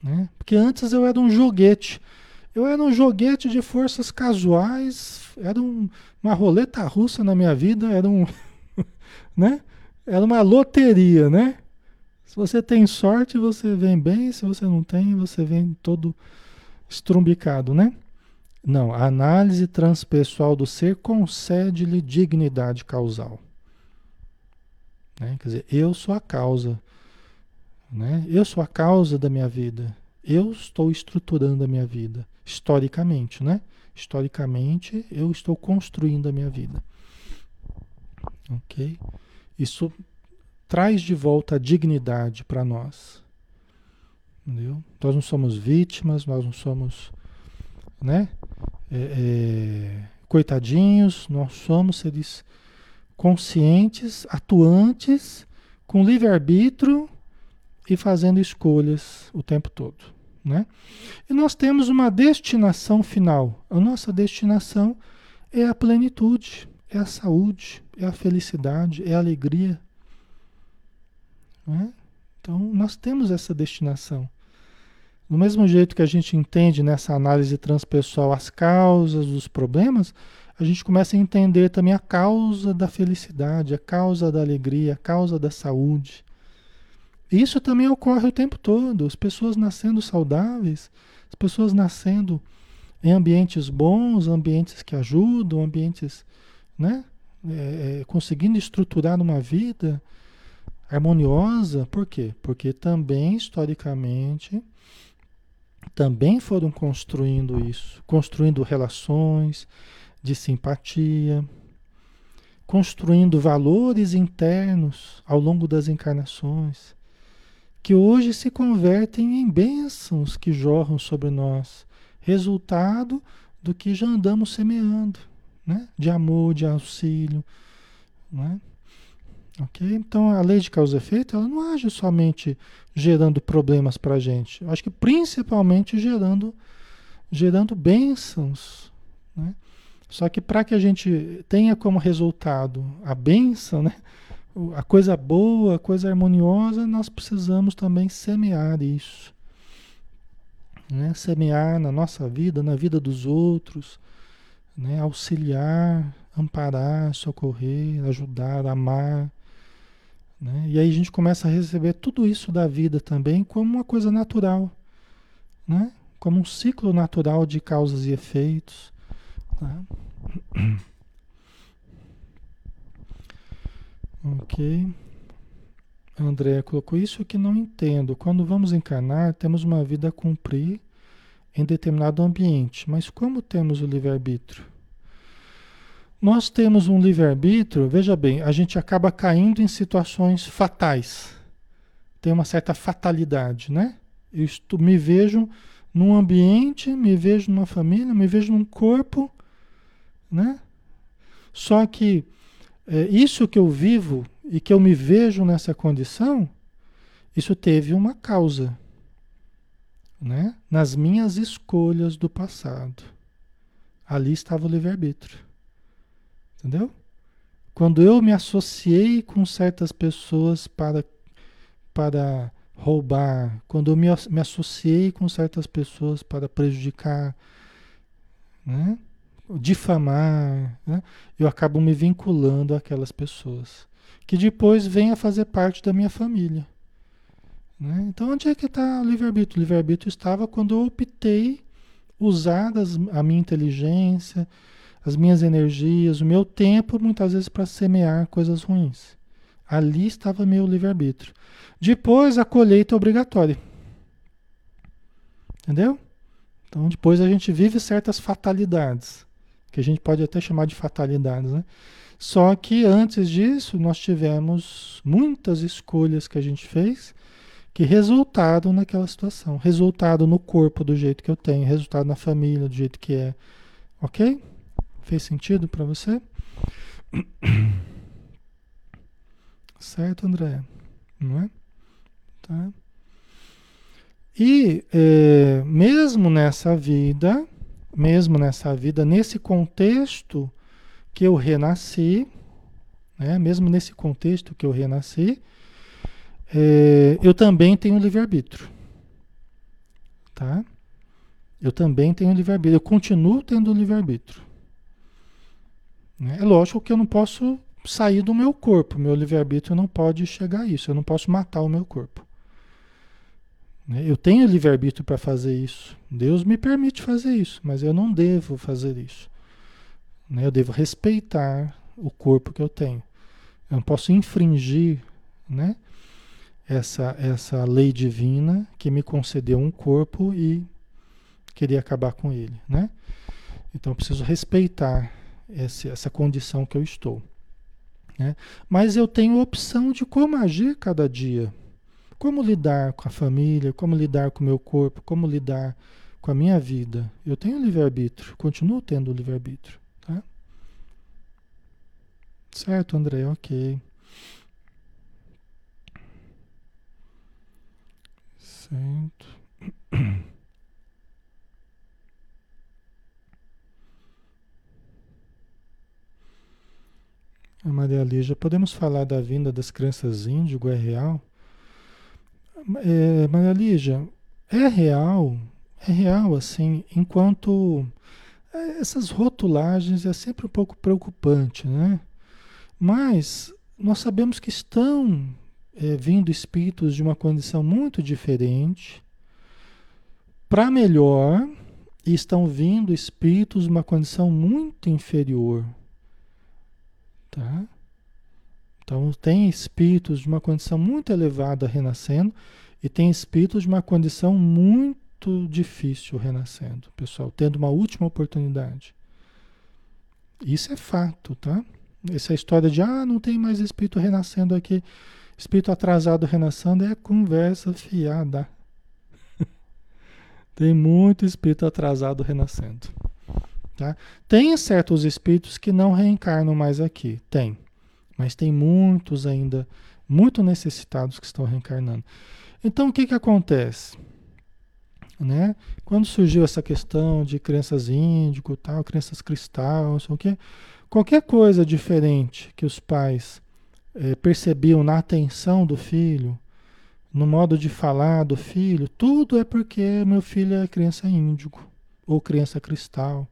Né? Porque antes eu era um joguete. Eu era um joguete de forças casuais, era um, uma roleta russa na minha vida, era um. [LAUGHS] né? Era uma loteria, né? Se você tem sorte, você vem bem, se você não tem, você vem todo estrumbicado, né? Não, a análise transpessoal do ser concede-lhe dignidade causal. Né? Quer dizer, eu sou a causa. Né? Eu sou a causa da minha vida. Eu estou estruturando a minha vida, historicamente, né? Historicamente, eu estou construindo a minha vida. Ok? Isso traz de volta a dignidade para nós. Entendeu? Nós não somos vítimas, nós não somos, né? É, é, coitadinhos, nós somos seres conscientes, atuantes, com livre-arbítrio e fazendo escolhas o tempo todo. Né? E nós temos uma destinação final. A nossa destinação é a plenitude, é a saúde, é a felicidade, é a alegria. Né? Então, nós temos essa destinação. Do mesmo jeito que a gente entende nessa análise transpessoal as causas dos problemas, a gente começa a entender também a causa da felicidade, a causa da alegria, a causa da saúde. Isso também ocorre o tempo todo. As pessoas nascendo saudáveis, as pessoas nascendo em ambientes bons, ambientes que ajudam, ambientes, né? É, conseguindo estruturar uma vida harmoniosa. Por quê? Porque também, historicamente, também foram construindo isso, construindo relações, de simpatia, construindo valores internos ao longo das encarnações, que hoje se convertem em bênçãos que jorram sobre nós, resultado do que já andamos semeando, né? de amor, de auxílio. Né? Então a lei de causa e efeito ela não age somente gerando problemas para a gente, eu acho que principalmente gerando, gerando bênçãos. Né? Só que para que a gente tenha como resultado a bênção, né? a coisa boa, a coisa harmoniosa, nós precisamos também semear isso. Né? Semear na nossa vida, na vida dos outros, né? auxiliar, amparar, socorrer, ajudar, amar. Né? E aí a gente começa a receber tudo isso da vida também como uma coisa natural, né? como um ciclo natural de causas e efeitos. Tá? [CLEARS THROAT] Ok. André colocou isso que não entendo. Quando vamos encarnar, temos uma vida a cumprir em determinado ambiente. Mas como temos o livre-arbítrio? Nós temos um livre-arbítrio, veja bem, a gente acaba caindo em situações fatais. Tem uma certa fatalidade, né? Eu estou, me vejo num ambiente, me vejo numa família, me vejo num corpo né? Só que é, isso que eu vivo e que eu me vejo nessa condição, isso teve uma causa, né? Nas minhas escolhas do passado. Ali estava o livre-arbítrio. Entendeu? Quando eu me associei com certas pessoas para, para roubar, quando eu me, me associei com certas pessoas para prejudicar, né? difamar, né? eu acabo me vinculando àquelas pessoas, que depois vêm a fazer parte da minha família. Né? Então, onde é que está o livre-arbítrio? O livre-arbítrio estava quando eu optei usar a minha inteligência, as minhas energias, o meu tempo, muitas vezes, para semear coisas ruins. Ali estava meu livre-arbítrio. Depois, a colheita obrigatória. Entendeu? Então, depois a gente vive certas fatalidades, que a gente pode até chamar de fatalidades, né? Só que antes disso, nós tivemos muitas escolhas que a gente fez que resultaram naquela situação. Resultado no corpo do jeito que eu tenho, resultado na família do jeito que é. Ok? Fez sentido para você? [COUGHS] Certo, André? Não é? Tá? E é, mesmo nessa vida, mesmo nessa vida, nesse contexto que eu renasci, né, mesmo nesse contexto que eu renasci, é, eu também tenho livre-arbítrio. Tá? Eu também tenho livre-arbítrio. Eu continuo tendo livre-arbítrio. Né? É lógico que eu não posso sair do meu corpo. Meu livre-arbítrio não pode chegar a isso. Eu não posso matar o meu corpo. Né? Eu tenho livre-arbítrio para fazer isso. Deus me permite fazer isso, mas eu não devo fazer isso. Né? Eu devo respeitar o corpo que eu tenho. Eu não posso infringir né? essa, essa lei divina que me concedeu um corpo e queria acabar com ele. Né? Então eu preciso respeitar esse, essa condição que eu estou. Né? Mas eu tenho opção de como agir cada dia. Como lidar com a família, como lidar com o meu corpo, como lidar com a minha vida. Eu tenho livre-arbítrio, continuo tendo livre-arbítrio. Tá? Certo, André? Ok. Certo. [CLEARS THROAT] A Maria Lígia, podemos falar da vinda das crianças índigo, é real? É, Maria Lígia, é real, é real assim, enquanto é, essas rotulagens é sempre um pouco preocupante, né? Mas nós sabemos que estão é, vindo espíritos de uma condição muito diferente para melhor e estão vindo espíritos de uma condição muito inferior Tá? Então, tem espíritos de uma condição muito elevada renascendo e tem espíritos de uma condição muito difícil renascendo, pessoal, tendo uma última oportunidade. Isso é fato, tá? Essa história de, ah, não tem mais espírito renascendo aqui, espírito atrasado renascendo é conversa fiada. [LAUGHS] tem muito espírito atrasado renascendo. Tá? Tem certos espíritos que não reencarnam mais aqui, tem. Mas tem muitos ainda, muito necessitados que estão reencarnando. Então o que, que acontece? Né? Quando surgiu essa questão de crenças índico, tal, crenças cristal, não sei o quê, qualquer coisa diferente que os pais é, percebiam na atenção do filho, no modo de falar do filho, tudo é porque meu filho é crença índigo ou crença cristal.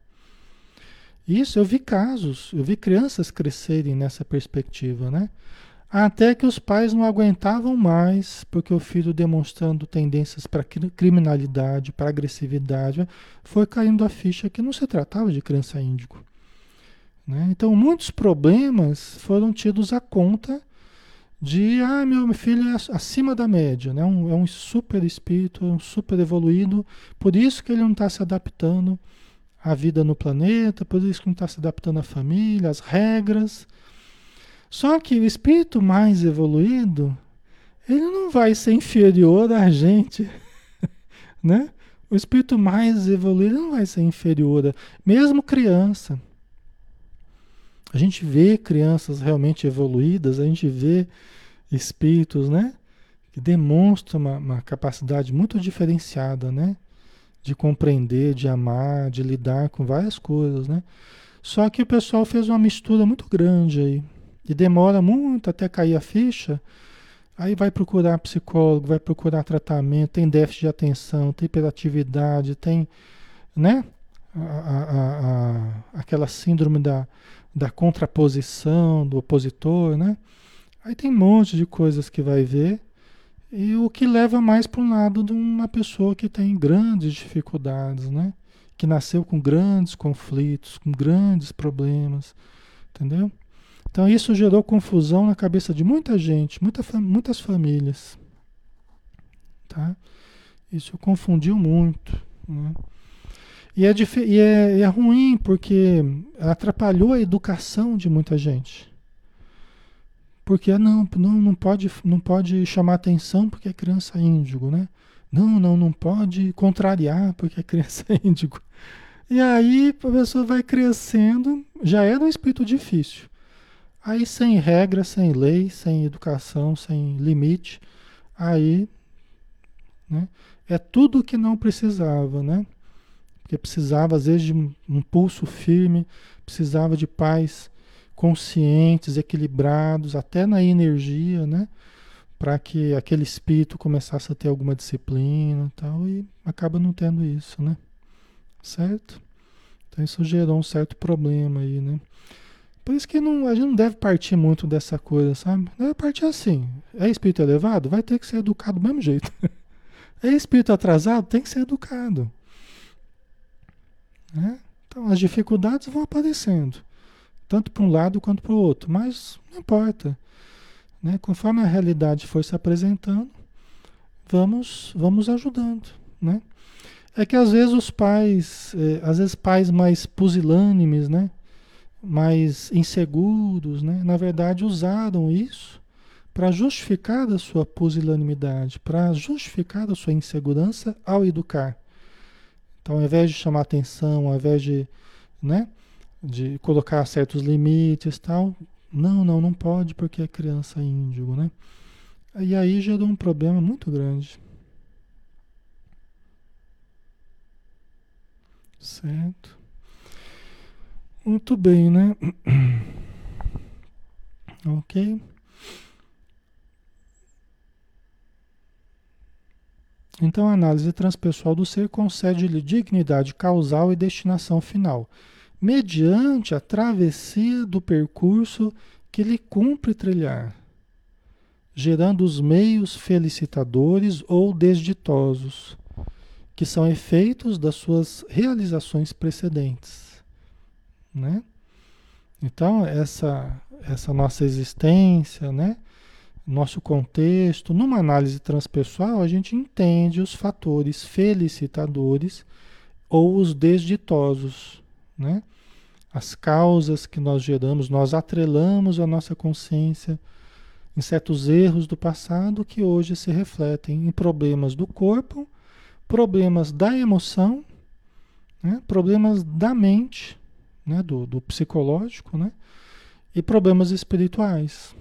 Isso, eu vi casos, eu vi crianças crescerem nessa perspectiva, né? Até que os pais não aguentavam mais, porque o filho demonstrando tendências para criminalidade, para agressividade, foi caindo a ficha que não se tratava de criança índico. Né? Então, muitos problemas foram tidos à conta de, ah, meu filho é acima da média, né? um, é um super espírito, um super evoluído, por isso que ele não está se adaptando a vida no planeta, por isso que não está se adaptando à família, às regras. Só que o espírito mais evoluído, ele não vai ser inferior a gente, [LAUGHS] né? O espírito mais evoluído não vai ser inferior, a, mesmo criança. A gente vê crianças realmente evoluídas, a gente vê espíritos, né? Que demonstram uma, uma capacidade muito diferenciada, né? De compreender, de amar, de lidar com várias coisas, né? Só que o pessoal fez uma mistura muito grande aí. E demora muito até cair a ficha. Aí vai procurar psicólogo, vai procurar tratamento, tem déficit de atenção, tem hiperatividade, tem, né? a, a, a, aquela síndrome da, da contraposição, do opositor, né? Aí tem um monte de coisas que vai ver e o que leva mais para um lado de uma pessoa que tem grandes dificuldades, né? Que nasceu com grandes conflitos, com grandes problemas, entendeu? Então isso gerou confusão na cabeça de muita gente, muita, muitas famílias, tá? Isso confundiu muito, né? E é, e é, é ruim porque atrapalhou a educação de muita gente. Porque não, não, não, pode, não pode chamar atenção porque é criança índigo, né? Não, não, não pode contrariar porque é criança índigo. E aí a pessoa vai crescendo, já é um espírito difícil. Aí sem regra, sem lei, sem educação, sem limite, aí né, é tudo que não precisava, né? Porque precisava às vezes de um pulso firme, precisava de pais conscientes, equilibrados, até na energia, né? Para que aquele espírito começasse a ter alguma disciplina e tal, e acaba não tendo isso, né? Certo? Então isso gerou um certo problema aí, né? Por isso que não, a gente não deve partir muito dessa coisa, sabe? Deve partir assim. É espírito elevado? Vai ter que ser educado do mesmo jeito. [LAUGHS] É espírito atrasado? Tem que ser educado. Né? Então as dificuldades vão aparecendo tanto para um lado quanto para o outro, mas não importa. Né? Conforme a realidade for se apresentando, vamos, vamos ajudando. Né? É que às vezes os pais, é, às vezes pais mais pusilânimes, né? mais inseguros, né? na verdade usaram isso para justificar a sua pusilanimidade, para justificar a sua insegurança ao educar. Então, ao invés de chamar atenção, ao invés de, né, de colocar certos limites tal. Não, não, não pode porque é criança índigo, né? E aí gerou um problema muito grande. Certo. Muito bem, né? [CLEARS THROAT] ok. Então, a análise transpessoal do ser concede-lhe dignidade causal e destinação final mediante a travessia do percurso que lhe cumpre trilhar, gerando os meios felicitadores ou desditosos, que são efeitos das suas realizações precedentes, né? Então, essa essa nossa existência, né? Nosso contexto, numa análise transpessoal, a gente entende os fatores felicitadores ou os desditosos, né? As causas que nós geramos, nós atrelamos a nossa consciência em certos erros do passado que hoje se refletem em problemas do corpo, problemas da emoção, né? problemas da mente, né? do, do psicológico, né? e problemas espirituais.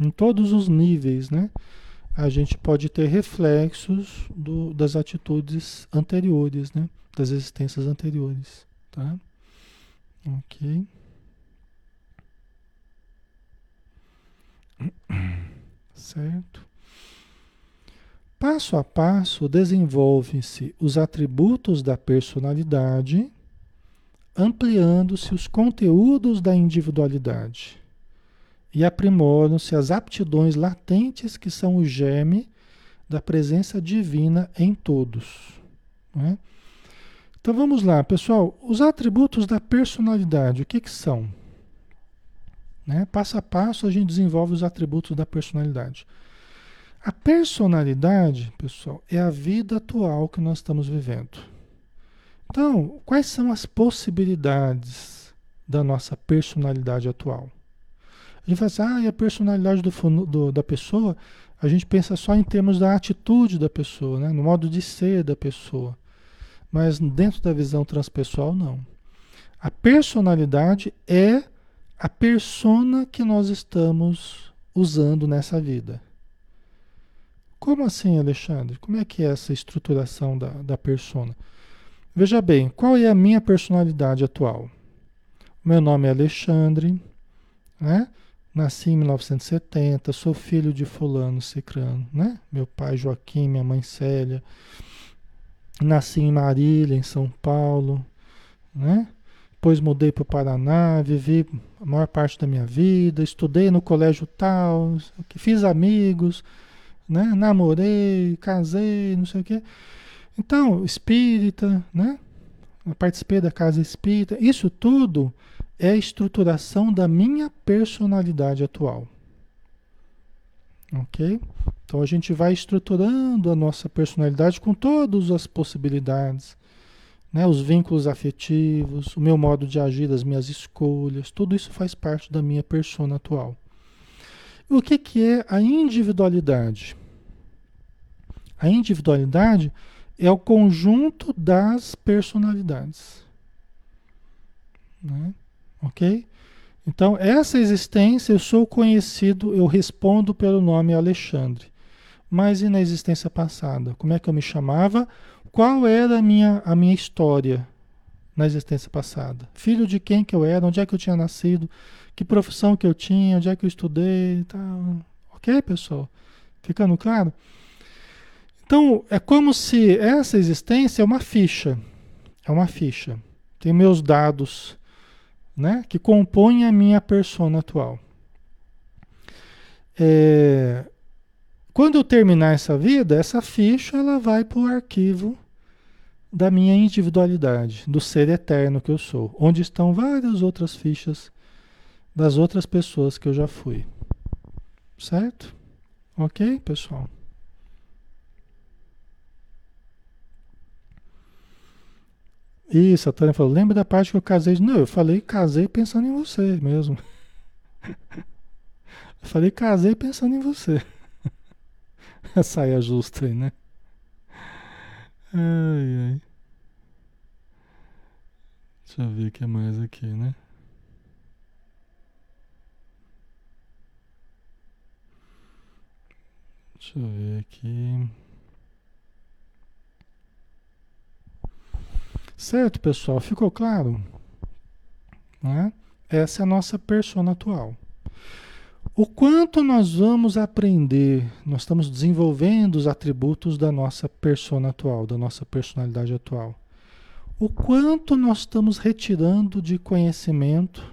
Em todos os níveis, né? a gente pode ter reflexos do, das atitudes anteriores, né? das existências anteriores. Tá? Ok. Certo. Passo a passo desenvolvem-se os atributos da personalidade, ampliando-se os conteúdos da individualidade e aprimoram-se as aptidões latentes que são o germe da presença divina em todos. Né? Então vamos lá, pessoal. Os atributos da personalidade, o que, que são? Né? Passo a passo a gente desenvolve os atributos da personalidade. A personalidade, pessoal, é a vida atual que nós estamos vivendo. Então, quais são as possibilidades da nossa personalidade atual? A gente fala assim, ah, e a personalidade do, do, da pessoa, a gente pensa só em termos da atitude da pessoa, né? no modo de ser da pessoa. Mas dentro da visão transpessoal, não. A personalidade é a persona que nós estamos usando nessa vida. Como assim, Alexandre? Como é que é essa estruturação da, da persona? Veja bem, qual é a minha personalidade atual? Meu nome é Alexandre, né? Nasci em 1970, sou filho de fulano cicrano, né? Meu pai Joaquim, minha mãe Célia. Nasci em Marília, em São Paulo. né? Depois mudei para o Paraná, vivi a maior parte da minha vida, estudei no colégio tal, fiz amigos, né? namorei, casei, não sei o quê. Então, espírita, né? Eu participei da casa espírita. Isso tudo é a estruturação da minha personalidade atual. Ok? Então a gente vai estruturando a nossa personalidade com todas as possibilidades, né? os vínculos afetivos, o meu modo de agir, as minhas escolhas, tudo isso faz parte da minha persona atual. O que, que é a individualidade? A individualidade é o conjunto das personalidades. Né? Ok? Então, essa existência, eu sou conhecido, eu respondo pelo nome Alexandre. Mas e na existência passada? Como é que eu me chamava? Qual era a minha, a minha história na existência passada? Filho de quem que eu era? Onde é que eu tinha nascido? Que profissão que eu tinha? Onde é que eu estudei? Tal. Ok, pessoal? Ficando claro? Então, é como se essa existência é uma ficha. É uma ficha. Tem meus dados né, que compõem a minha persona atual. É, quando eu terminar essa vida, essa ficha ela vai para o arquivo da minha individualidade, do ser eterno que eu sou, onde estão várias outras fichas das outras pessoas que eu já fui. Certo? Ok, pessoal? Isso, a Tânia falou, lembra da parte que eu casei? Não, eu falei casei pensando em você mesmo. [LAUGHS] Eu falei casei pensando em você. [LAUGHS] A saia justa aí, né? Ai, ai. Deixa eu ver o que mais aqui, né? Deixa eu ver aqui. Certo, pessoal? Ficou claro? Né? Essa é a nossa persona atual. O quanto nós vamos aprender, nós estamos desenvolvendo os atributos da nossa persona atual, da nossa personalidade atual. O quanto nós estamos retirando de conhecimento,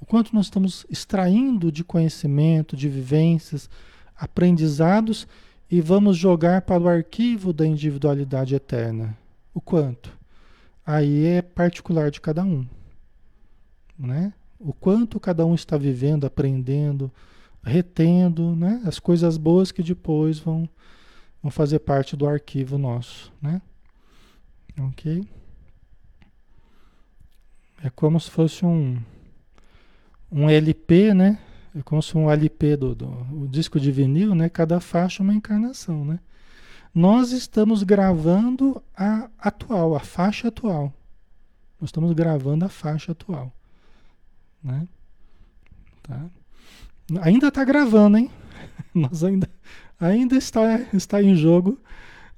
o quanto nós estamos extraindo de conhecimento, de vivências, aprendizados e vamos jogar para o arquivo da individualidade eterna. O quanto? Aí é particular de cada um, né? O quanto cada um está vivendo, aprendendo, retendo, né? As coisas boas que depois vão, vão fazer parte do arquivo nosso, né? Ok? É como se fosse um, um LP, né? É como se um LP do, do disco de vinil, né? Cada faixa é uma encarnação, né? Nós estamos gravando a atual, a faixa atual. Nós estamos gravando a faixa atual. Né? Tá? Ainda está gravando, hein? [LAUGHS] Nós ainda, ainda está, está em jogo.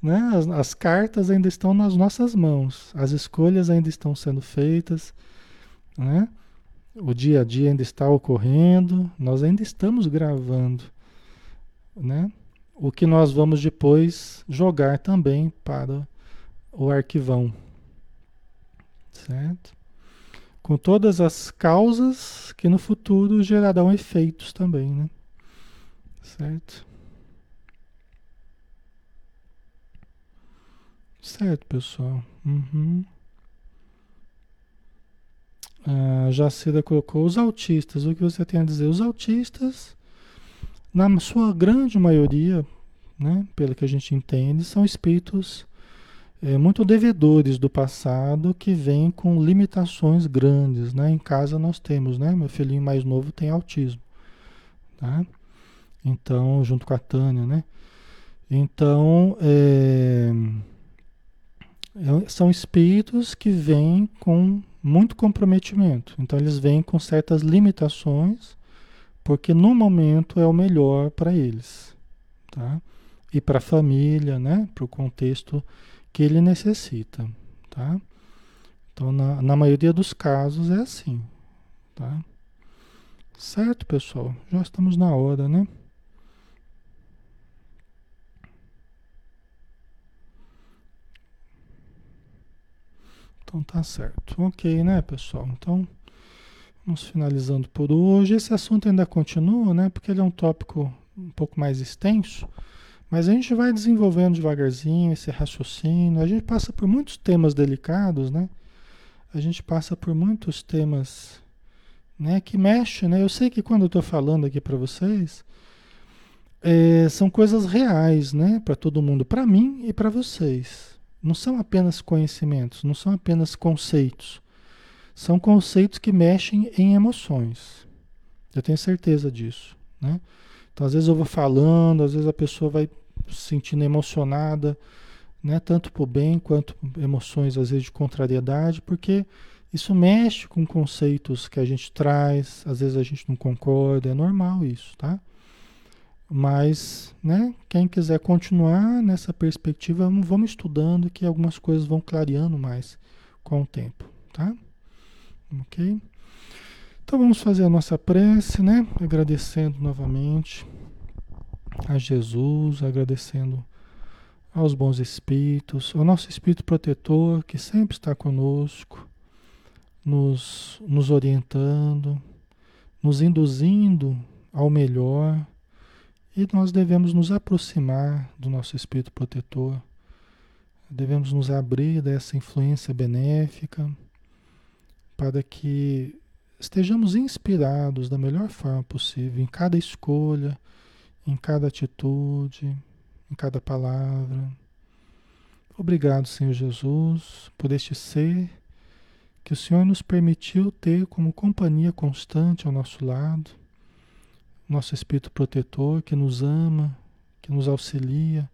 Né? As, as cartas ainda estão nas nossas mãos. As escolhas ainda estão sendo feitas. Né? O dia a dia ainda está ocorrendo. Nós ainda estamos gravando. Né? O que nós vamos depois jogar também para o arquivão. Certo? Com todas as causas que no futuro gerarão efeitos também, né? Certo? Certo, pessoal. Uhum. A Jacira colocou os autistas. O que você tem a dizer? Os autistas na sua grande maioria, né, pelo que a gente entende, são espíritos é, muito devedores do passado que vêm com limitações grandes. Né? Em casa nós temos, né? Meu filhinho mais novo tem autismo. Tá? Então, junto com a Tânia, né? Então, é, é são espíritos que vêm com muito comprometimento. Então, eles vêm com certas limitações porque no momento é o melhor para eles, tá? E para a família, né? Para o contexto que ele necessita, tá? Então, na, na maioria dos casos é assim, tá? Certo, pessoal? Já estamos na hora, né? Então tá certo. Ok, né, pessoal? Então, vamos finalizando por hoje. Esse assunto ainda continua, né? Porque ele é um tópico um pouco mais extenso. Mas a gente vai desenvolvendo devagarzinho esse raciocínio. A gente passa por muitos temas delicados, né? A gente passa por muitos temas né, que mexem, né? Eu sei que quando eu estou falando aqui para vocês, é, são coisas reais, né? Para todo mundo, para mim e para vocês. Não são apenas conhecimentos, não são apenas conceitos. São conceitos que mexem em emoções. Eu tenho certeza disso, né? Então, às vezes eu vou falando, às vezes a pessoa vai se sentindo emocionada, né? Tanto por bem quanto emoções, às vezes, de contrariedade, porque isso mexe com conceitos que a gente traz, às vezes a gente não concorda, é normal isso, tá? Mas, né, quem quiser continuar nessa perspectiva, vamos estudando que algumas coisas vão clareando mais com o tempo, tá? Ok? Então vamos fazer a nossa prece, né? Agradecendo novamente a Jesus, agradecendo aos bons espíritos, ao nosso espírito protetor que sempre está conosco, nos, nos orientando, nos induzindo ao melhor e nós devemos nos aproximar do nosso espírito protetor, devemos nos abrir dessa influência benéfica para que estejamos inspirados da melhor forma possível em cada escolha, em cada atitude, em cada palavra. Obrigado, Senhor Jesus, por este ser que o Senhor nos permitiu ter como companhia constante ao nosso lado nosso Espírito protetor que nos ama, que nos auxilia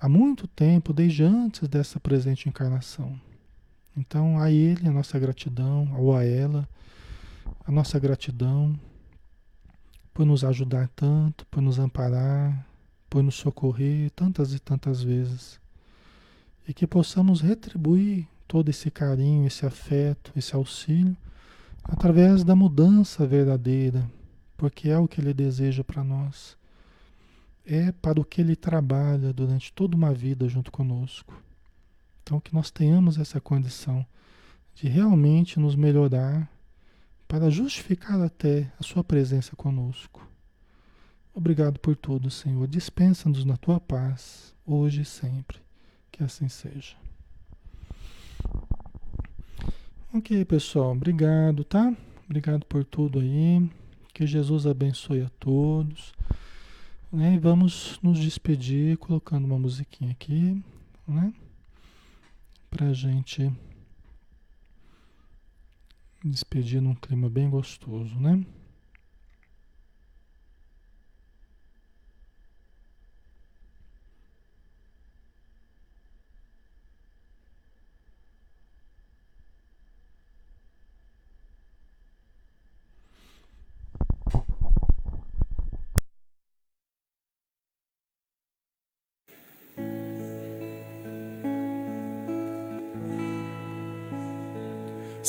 há muito tempo, desde antes dessa presente encarnação. Então, a Ele a nossa gratidão, ou a ela, a nossa gratidão por nos ajudar tanto, por nos amparar, por nos socorrer tantas e tantas vezes. E que possamos retribuir todo esse carinho, esse afeto, esse auxílio através da mudança verdadeira porque é o que ele deseja para nós. É para o que ele trabalha durante toda uma vida junto conosco. Então, que nós tenhamos essa condição de realmente nos melhorar para justificar até a sua presença conosco. Obrigado por tudo, Senhor. Dispensa-nos na tua paz, hoje e sempre. Que assim seja. Ok, pessoal. Obrigado, tá? Obrigado por tudo aí. Que Jesus abençoe a todos. Né? E vamos nos despedir colocando uma musiquinha aqui, né? Pra gente despedir num clima bem gostoso, né?